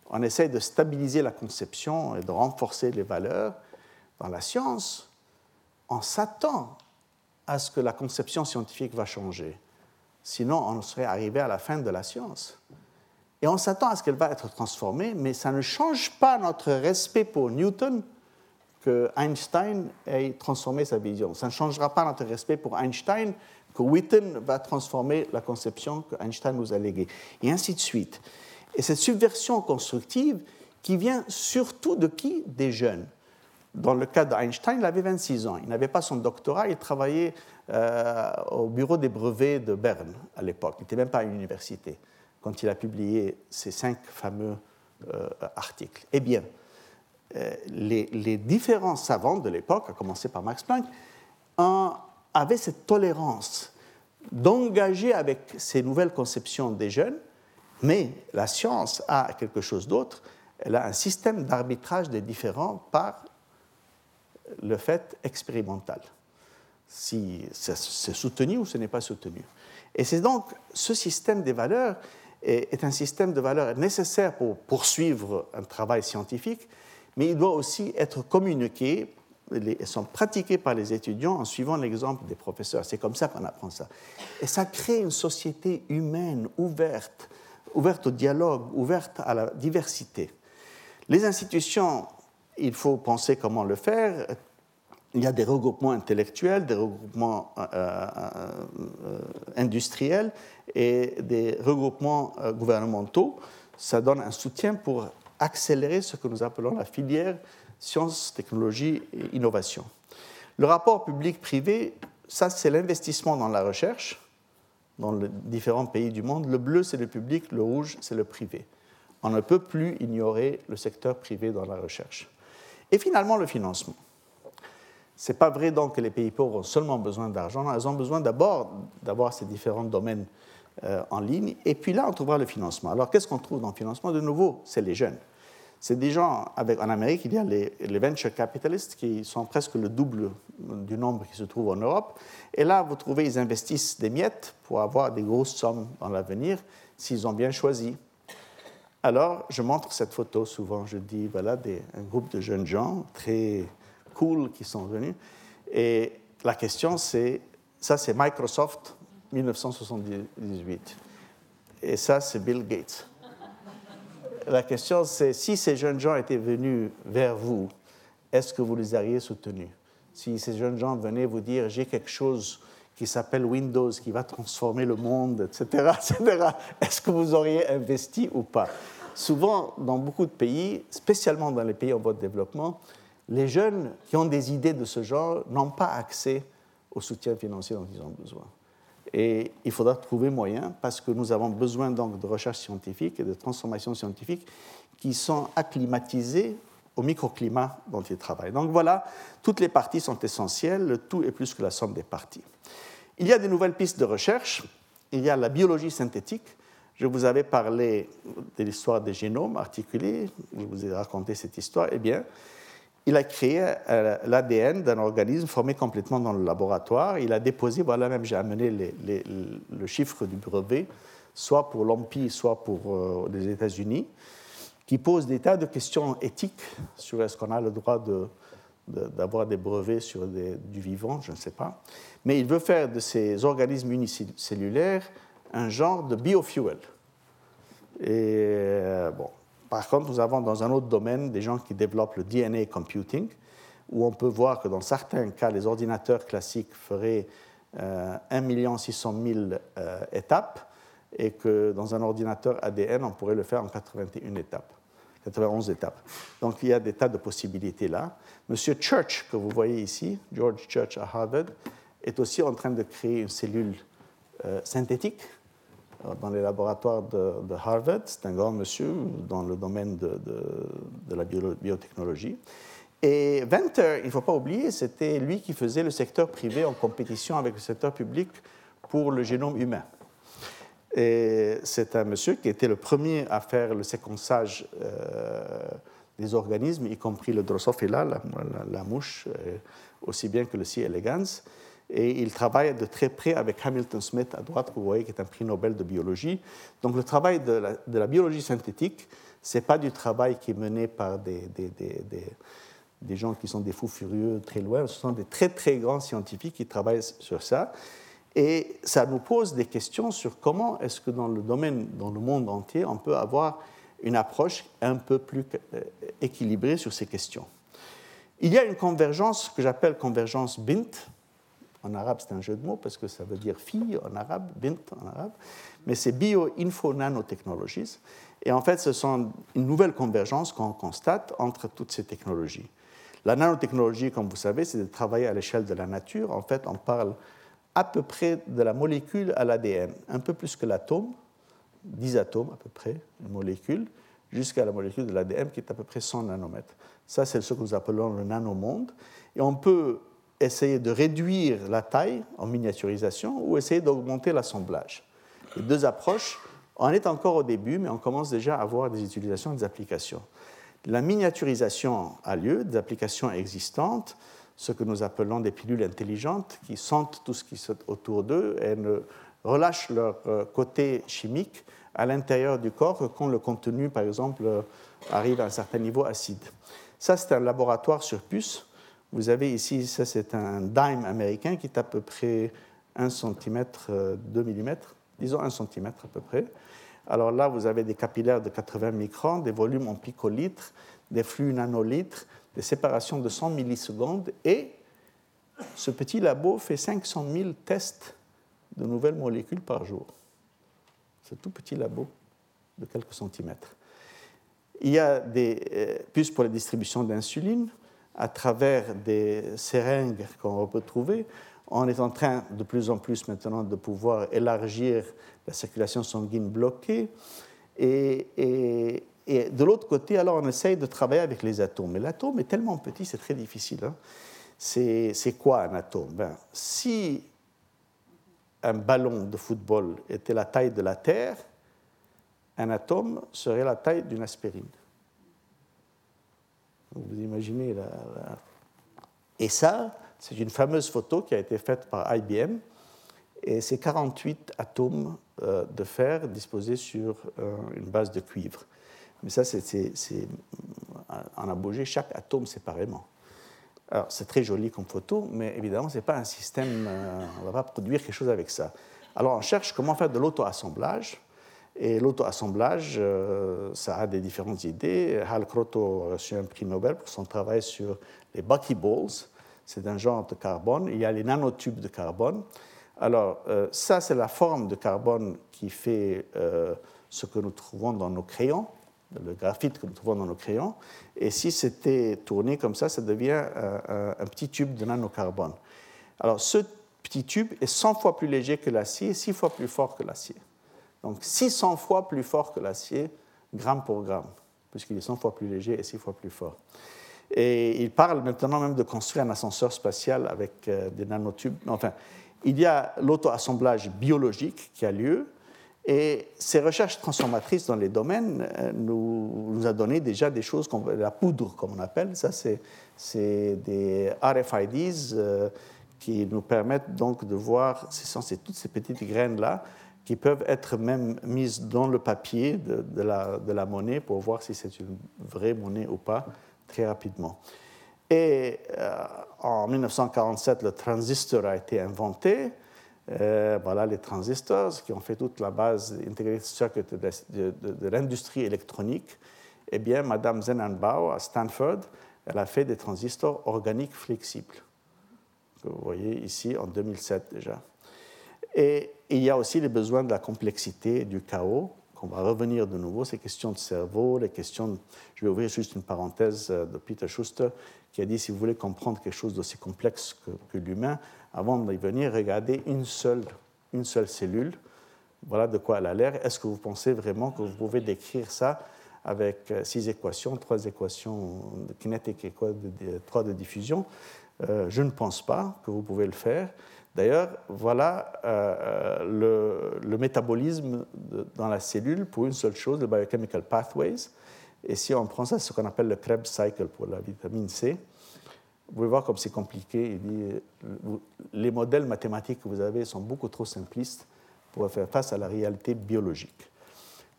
On essaie de stabiliser la conception et de renforcer les valeurs. Dans la science, on s'attend à ce que la conception scientifique va changer. Sinon, on serait arrivé à la fin de la science. Et on s'attend à ce qu'elle va être transformée, mais ça ne change pas notre respect pour Newton que Einstein ait transformé sa vision. Ça ne changera pas notre respect pour Einstein que Witten va transformer la conception que Einstein nous a léguée, et ainsi de suite. Et cette subversion constructive qui vient surtout de qui? Des jeunes. Dans le cas d'Einstein, il avait 26 ans. Il n'avait pas son doctorat, il travaillait euh, au bureau des brevets de Berne à l'époque. Il n'était même pas à l'université quand il a publié ces cinq fameux euh, articles. Eh bien, euh, les, différents savants de l'époque, à commencer par Max Planck, avaient cette tolérance d'engager avec ces nouvelles conceptions des jeunes, mais la science a quelque chose d'autre, elle a un système d'arbitrage des différents par le fait expérimental, si c'est soutenu ou ce n'est pas soutenu. Et c'est donc ce système des valeurs est, un système de valeurs nécessaire pour poursuivre un travail scientifique, mais il doit aussi être communiqué et sont pratiqués par les étudiants en suivant l'exemple des professeurs. C'est comme ça qu'on apprend ça. Et ça crée une société humaine ouverte, ouverte au dialogue, ouverte à la diversité. Les institutions, il faut penser comment le faire. Il y a des regroupements intellectuels, des regroupements euh, euh, euh, industriels et des regroupements gouvernementaux. Ça donne un soutien pour accélérer ce que nous appelons la filière sciences, technologies et innovation. Le rapport public-privé, ça c'est l'investissement dans la recherche dans les différents pays du monde. Le bleu c'est le public, le rouge c'est le privé. On ne peut plus ignorer le secteur privé dans la recherche. Et finalement le financement. Ce n'est pas vrai donc que les pays pauvres ont seulement besoin d'argent, ils ont besoin d'abord d'avoir ces différents domaines euh, en ligne, et puis là on trouvera le financement. Alors qu'est-ce qu'on trouve dans le financement? De nouveau, c'est les jeunes. C'est des gens, avec, en Amérique, il y a les, venture capitalists qui sont presque le double du nombre qui se trouve en Europe. Et là, vous trouvez, ils investissent des miettes pour avoir des grosses sommes dans l'avenir s'ils ont bien choisi. Alors, je montre cette photo souvent. Je dis, voilà, un groupe de jeunes gens très cool qui sont venus. Et la question, c'est, ça, c'est Microsoft 1978. Et ça, c'est Bill Gates la question, c'est si ces jeunes gens étaient venus vers vous, est-ce que vous les auriez soutenus? Si ces jeunes gens venaient vous dire j'ai quelque chose qui s'appelle Windows, qui va transformer le monde, etc., etc., est-ce que vous auriez investi ou pas? Souvent, dans beaucoup de pays, spécialement dans les pays en voie de développement, les jeunes qui ont des idées de ce genre n'ont pas accès au soutien financier dont ils ont besoin. Et il faudra trouver moyen, parce que nous avons besoin donc de recherche scientifique et de transformation scientifique qui sont acclimatisées au microclimat dont ils travaillent. Donc voilà, toutes les parties sont essentielles, le tout est plus que la somme des parties. Il y a des nouvelles pistes de recherche, il y a la biologie synthétique. Je vous avais parlé de l'histoire des génomes articulés, je vous ai raconté cette histoire. Eh bien, il a créé euh, l'ADN d'un organisme formé complètement dans le laboratoire. Il a déposé, voilà même j'ai amené le chiffre du brevet, soit pour l'OMPI, soit pour euh, les États-Unis, qui pose des tas de questions éthiques sur est-ce qu'on a le droit d'avoir des brevets sur du vivant, je ne sais pas. Mais il veut faire de ces organismes unicellulaires un genre de biofuel. Et euh, bon, par contre, nous avons dans un autre domaine des gens qui développent le DNA computing, où on peut voir que dans certains cas, les ordinateurs classiques feraient euh, 1 600 000 étapes, et que dans un ordinateur ADN, on pourrait le faire en 81 étapes. 91 étapes. Donc il y a des tas de possibilités là. Monsieur Church, que vous voyez ici, George Church à Harvard, est aussi en train de créer une cellule euh, synthétique dans les laboratoires de, Harvard. C'est un grand monsieur dans le domaine de, la biotechnologie. Et Venter, il ne faut pas oublier, c'était lui qui faisait le secteur privé en compétition avec le secteur public pour le génome humain. Et c'est un monsieur qui était le premier à faire le séquençage euh, des organismes, y compris le Drosophila, la, la, mouche, euh, aussi bien que le C. elegans et il travaille de très près avec Hamilton Smith à droite, vous voyez, qui est un prix Nobel de biologie. Donc le travail de la, biologie synthétique, ce n'est pas du travail qui est mené par des, des, des, des, gens qui sont des fous furieux très loin, ce sont des très très grands scientifiques qui travaillent sur ça. Et ça nous pose des questions sur comment est-ce que dans le domaine, dans le monde entier, on peut avoir une approche un peu plus euh, équilibrée sur ces questions. Il y a une convergence que j'appelle convergence BINT, en arabe, c'est un jeu de mots parce que ça veut dire fille en arabe, bint en arabe. Mais c'est Bio-Info Nanotechnologies. Et en fait, ce sont une nouvelle convergence qu'on constate entre toutes ces technologies. La nanotechnologie, comme vous savez, c'est de travailler à l'échelle de la nature. En fait, on parle à peu près de la molécule à l'ADN, un peu plus que l'atome, 10 atomes à peu près, une molécule, jusqu'à la molécule de l'ADN qui est à peu près 100 nanomètres. Ça, c'est ce que nous appelons le nanomonde. Et on peut essayer de réduire la taille en miniaturisation ou essayer d'augmenter l'assemblage. Les deux approches, on est encore au début, mais on commence déjà à avoir des utilisations et des applications. La miniaturisation a lieu, des applications existantes, ce que nous appelons des pilules intelligentes qui sentent tout ce qui est autour d'eux et ne relâchent leur euh, côté chimique à l'intérieur du corps quand le contenu, par exemple, arrive à un certain niveau acide. Ça, c'est un laboratoire sur puce. Vous avez ici, ça, c'est un dime américain qui est à peu près 1 cm, 2 mm, disons 1 cm à peu près. Alors là, vous avez des capillaires de 80 microns, des volumes en picolitres, des flux nanolitres, des séparations de 100 millisecondes, et ce petit labo fait 500 000 tests de nouvelles molécules par jour. Un tout petit labo de quelques centimètres. Il y a des euh, puces pour la distribution d'insuline à travers des seringues qu'on peut trouver. On est en train de plus en plus maintenant de pouvoir élargir la circulation sanguine bloquée. Et, de l'autre côté, alors on essaye de travailler avec les atomes. Mais l'atome est tellement petit, c'est très difficile. Hein. C'est quoi un atome? Ben, Si un ballon de football était la taille de la Terre, un atome serait la taille d'une aspirine. Vous imaginez la, Et ça, c'est une fameuse photo qui a été faite par IBM. Et c'est 48 atomes euh, de fer disposés sur euh, une base de cuivre. Mais ça, c'est, on a bougé chaque atome séparément. Alors, c'est très joli comme photo, mais évidemment, ce n'est pas un système, euh, on ne va pas produire quelque chose avec ça. Alors, on cherche comment faire de l'auto-assemblage. Et l'auto-assemblage, euh, ça a des différentes idées. Hal Kroto a reçu un prix Nobel pour son travail sur les buckyballs. C'est un genre de carbone. Il y a les nanotubes de carbone. Alors, euh, ça, c'est la forme de carbone qui fait euh, ce que nous trouvons dans nos crayons, le graphite que nous trouvons dans nos crayons. Et si c'était tourné comme ça, ça devient un petit tube de nanocarbone. Alors, ce petit tube est 100 fois plus léger que l'acier, 6 fois plus fort que l'acier. Donc 600 fois plus fort que l'acier, gramme pour gramme, puisqu'il est 100 fois plus léger et 6 fois plus fort. Et il parle maintenant même de construire un ascenseur spatial avec euh, des nanotubes. Enfin, il y a l'auto-assemblage biologique qui a lieu, et ces recherches transformatrices dans les domaines euh, nous, nous a donné déjà des choses la poudre, comme on appelle. Ça, c'est des RFIDs euh, qui nous permettent donc de voir, c'est toutes ces petites graines-là qui peuvent être même mises dans le papier de, la, monnaie pour voir si c'est une vraie monnaie ou pas très rapidement. Et euh, en 1947, le transistor a été inventé. Euh, voilà les transistors qui ont fait toute la base circuit de, de, l'industrie électronique. Eh bien, Madame Zenanbao à Stanford, elle a fait des transistors organiques flexibles. Que vous voyez ici en 2007 déjà. Et il y a aussi les besoins de la complexité, du chaos, qu'on va revenir de nouveau, ces questions de cerveau, les questions... Je vais ouvrir juste une parenthèse euh, de Peter Schuster, qui a dit, si vous voulez comprendre quelque chose d'aussi complexe que, l'humain, avant d'y venir, regardez une seule, une seule cellule, voilà de quoi elle a l'air. Est-ce que vous pensez vraiment que vous pouvez décrire ça avec euh, six équations, trois équations de kinétique et trois de diffusion? Euh, Je ne pense pas que vous pouvez le faire. D'ailleurs, voilà euh, euh, le, métabolisme dans la cellule pour une seule chose, le biochemical pathways. Et si on prend ça, ce qu'on appelle le Krebs cycle pour la vitamine C. Vous pouvez voir comme c'est compliqué. Les modèles mathématiques que vous avez sont beaucoup trop simplistes pour faire face à la réalité biologique.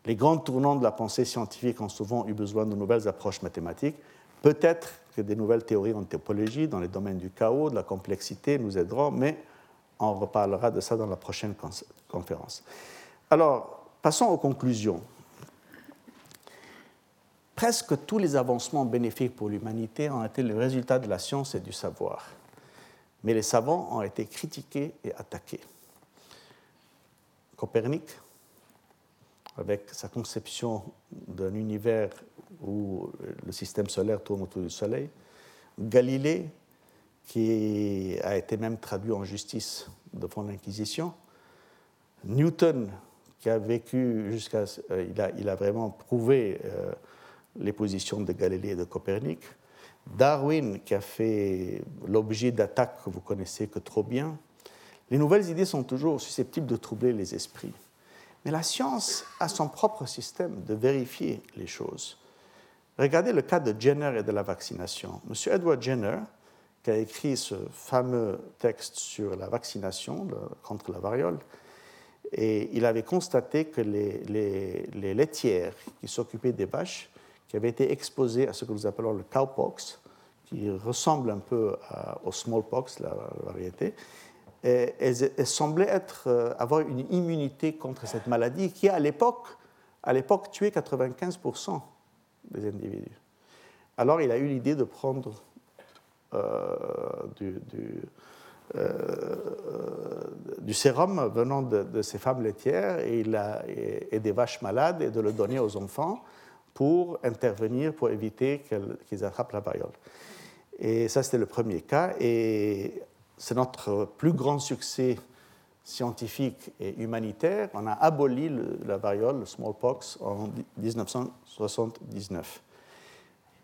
Les grands tournants de la pensée scientifique ont souvent eu besoin de nouvelles approches mathématiques. Peut-être que des nouvelles théories en topologie dans les domaines du chaos, de la complexité nous aideront, mais on reparlera de ça dans la prochaine conférence. Alors, passons aux conclusions. Presque tous les avancements bénéfiques pour l'humanité ont été le résultat de la science et du savoir. Mais les savants ont été critiqués et attaqués. Copernic, avec sa conception d'un univers où le système solaire tourne autour du Soleil, Galilée, qui a été même traduit en justice devant l'Inquisition, Newton, qui a vécu jusqu'à. Euh, il, a, vraiment prouvé euh, les positions de Galilée et de Copernic. Darwin, qui a fait l'objet d'attaques que vous connaissez que trop bien. Les nouvelles idées sont toujours susceptibles de troubler les esprits. Mais la science a son propre système de vérifier les choses. Regardez le cas de Jenner et de la vaccination. M. Edward Jenner, qui a écrit ce fameux texte sur la vaccination contre la variole, et il avait constaté que les, laitières qui s'occupaient des vaches, qui avaient été exposées à ce que nous appelons le cowpox, qui ressemble un peu au smallpox, la, variété, elles, semblaient être, euh, avoir une immunité contre cette maladie qui, à l'époque, à l'époque tuait 95% des individus. Alors il a eu l'idée de prendre euh, du, euh, du, sérum venant de, ces femmes laitières et, des vaches malades et de le donner aux enfants pour intervenir, pour éviter qu'ils attrapent la variole. Et ça, c'était le premier cas. Et c'est notre plus grand succès scientifique et humanitaire. On a aboli la variole, le smallpox, en 1979.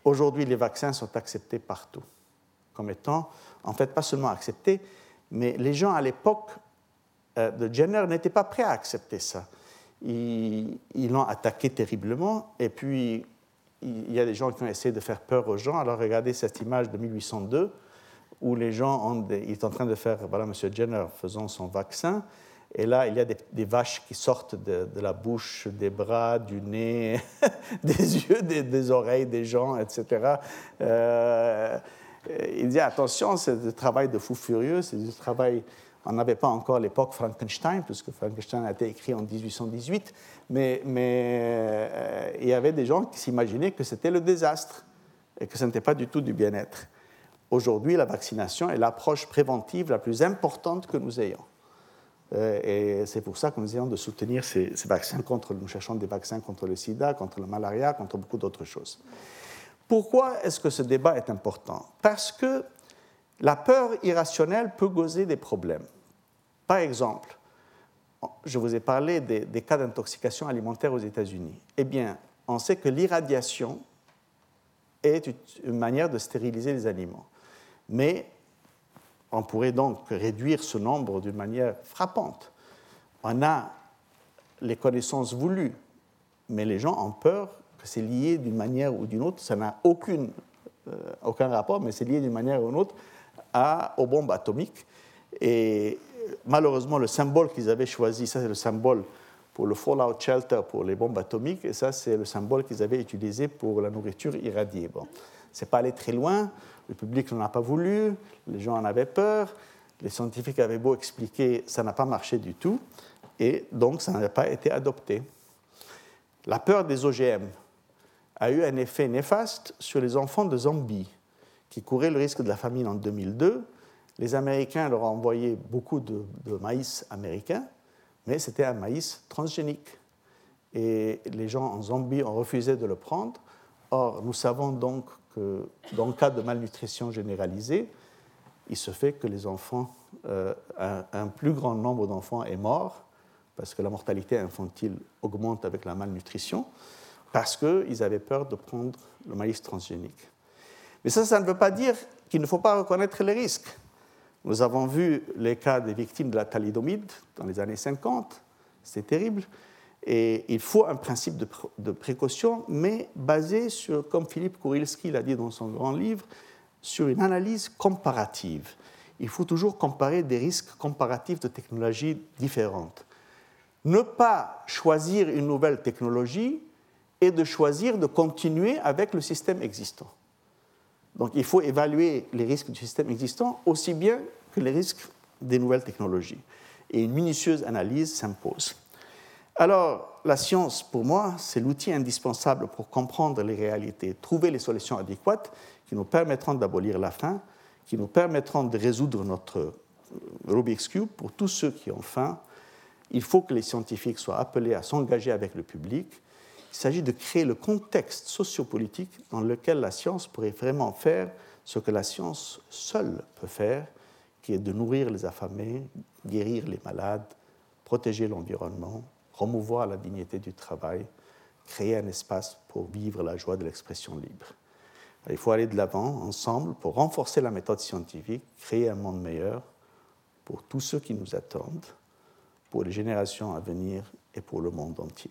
Aujourd'hui, les vaccins sont acceptés partout comme étant, en fait, pas seulement acceptés, mais les gens à l'époque euh, de Jenner n'étaient pas prêts à accepter ça. Ils l'ont attaqué terriblement, et puis il y a des gens qui ont essayé de faire peur aux gens. Alors regardez cette image de 1802 où les gens ont ils sont en train de faire, voilà, M. Jenner faisant son vaccin, et là, il y a des, vaches qui sortent de, la bouche, des bras, du nez, des yeux, des, oreilles des gens, etc. il dit attention, c'est du travail de fou furieux, c'est du travail. On n'avait pas encore l'époque Frankenstein, puisque Frankenstein a été écrit en 1818, mais, euh, il y avait des gens qui s'imaginaient que c'était le désastre et que ce n'était pas du tout du bien-être. Aujourd'hui, la vaccination est l'approche préventive la plus importante que nous ayons. Euh, et c'est pour ça que nous essayons de soutenir ces, vaccins contre, nous cherchons des vaccins contre le sida, contre le malaria, contre beaucoup d'autres choses. Pourquoi est-ce que ce débat est important? Parce que la peur irrationnelle peut causer des problèmes. Par exemple, je vous ai parlé des, cas d'intoxication alimentaire aux États-Unis. Eh bien, on sait que l'irradiation est une manière de stériliser les aliments. Mais on pourrait donc réduire ce nombre d'une manière frappante. On a les connaissances voulues, mais les gens ont peur c'est lié d'une manière ou d'une autre, ça n'a aucune, euh, aucun rapport, mais c'est lié d'une manière ou d'une autre à, aux bombes atomiques. Et malheureusement, le symbole qu'ils avaient choisi, ça c'est le symbole pour le fallout shelter pour les bombes atomiques, et ça c'est le symbole qu'ils avaient utilisé pour la nourriture irradiée. Bon, c'est pas allé très loin. Le public n'en a pas voulu, les gens en avaient peur, les scientifiques avaient beau expliquer, ça n'a pas marché du tout, et donc ça n'a pas été adopté. La peur des OGM a eu un effet néfaste sur les enfants de zombies qui couraient le risque de la famine en 2002. Les Américains leur ont envoyé beaucoup de, de maïs américain, mais c'était un maïs transgénique. Et les gens en Zambie ont refusé de le prendre. Or, nous savons donc que dans le cas de malnutrition généralisée, il se fait que les enfants, euh, un, plus grand nombre d'enfants est mort parce que la mortalité infantile augmente avec la malnutrition, parce qu'ils avaient peur de prendre le maïs transgénique. Mais ça, ça ne veut pas dire qu'il ne faut pas reconnaître les risques. Nous avons vu les cas des victimes de la thalidomide dans les années 50, c'est terrible. Et il faut un principe de, précaution, mais basé sur, comme Philippe Kourilski l'a dit dans son grand livre, sur une analyse comparative. Il faut toujours comparer des risques comparatifs de technologies différentes. Ne pas choisir une nouvelle technologie et de choisir de continuer avec le système existant. Donc il faut évaluer les risques du système existant aussi bien que les risques des nouvelles technologies. Et une minutieuse analyse s'impose. Alors, la science, pour moi, c'est l'outil indispensable pour comprendre les réalités, trouver les solutions adéquates qui nous permettront d'abolir la faim, qui nous permettront de résoudre notre Rubik's Cube pour tous ceux qui ont faim. Il faut que les scientifiques soient appelés à s'engager avec le public. Il s'agit de créer le contexte sociopolitique dans lequel la science pourrait vraiment faire ce que la science seule peut faire, qui est de nourrir les affamés, guérir les malades, protéger l'environnement, promouvoir la dignité du travail, créer un espace pour vivre la joie de l'expression libre. Il faut aller de l'avant ensemble pour renforcer la méthode scientifique, créer un monde meilleur pour tous ceux qui nous attendent, pour les générations à venir et pour le monde entier.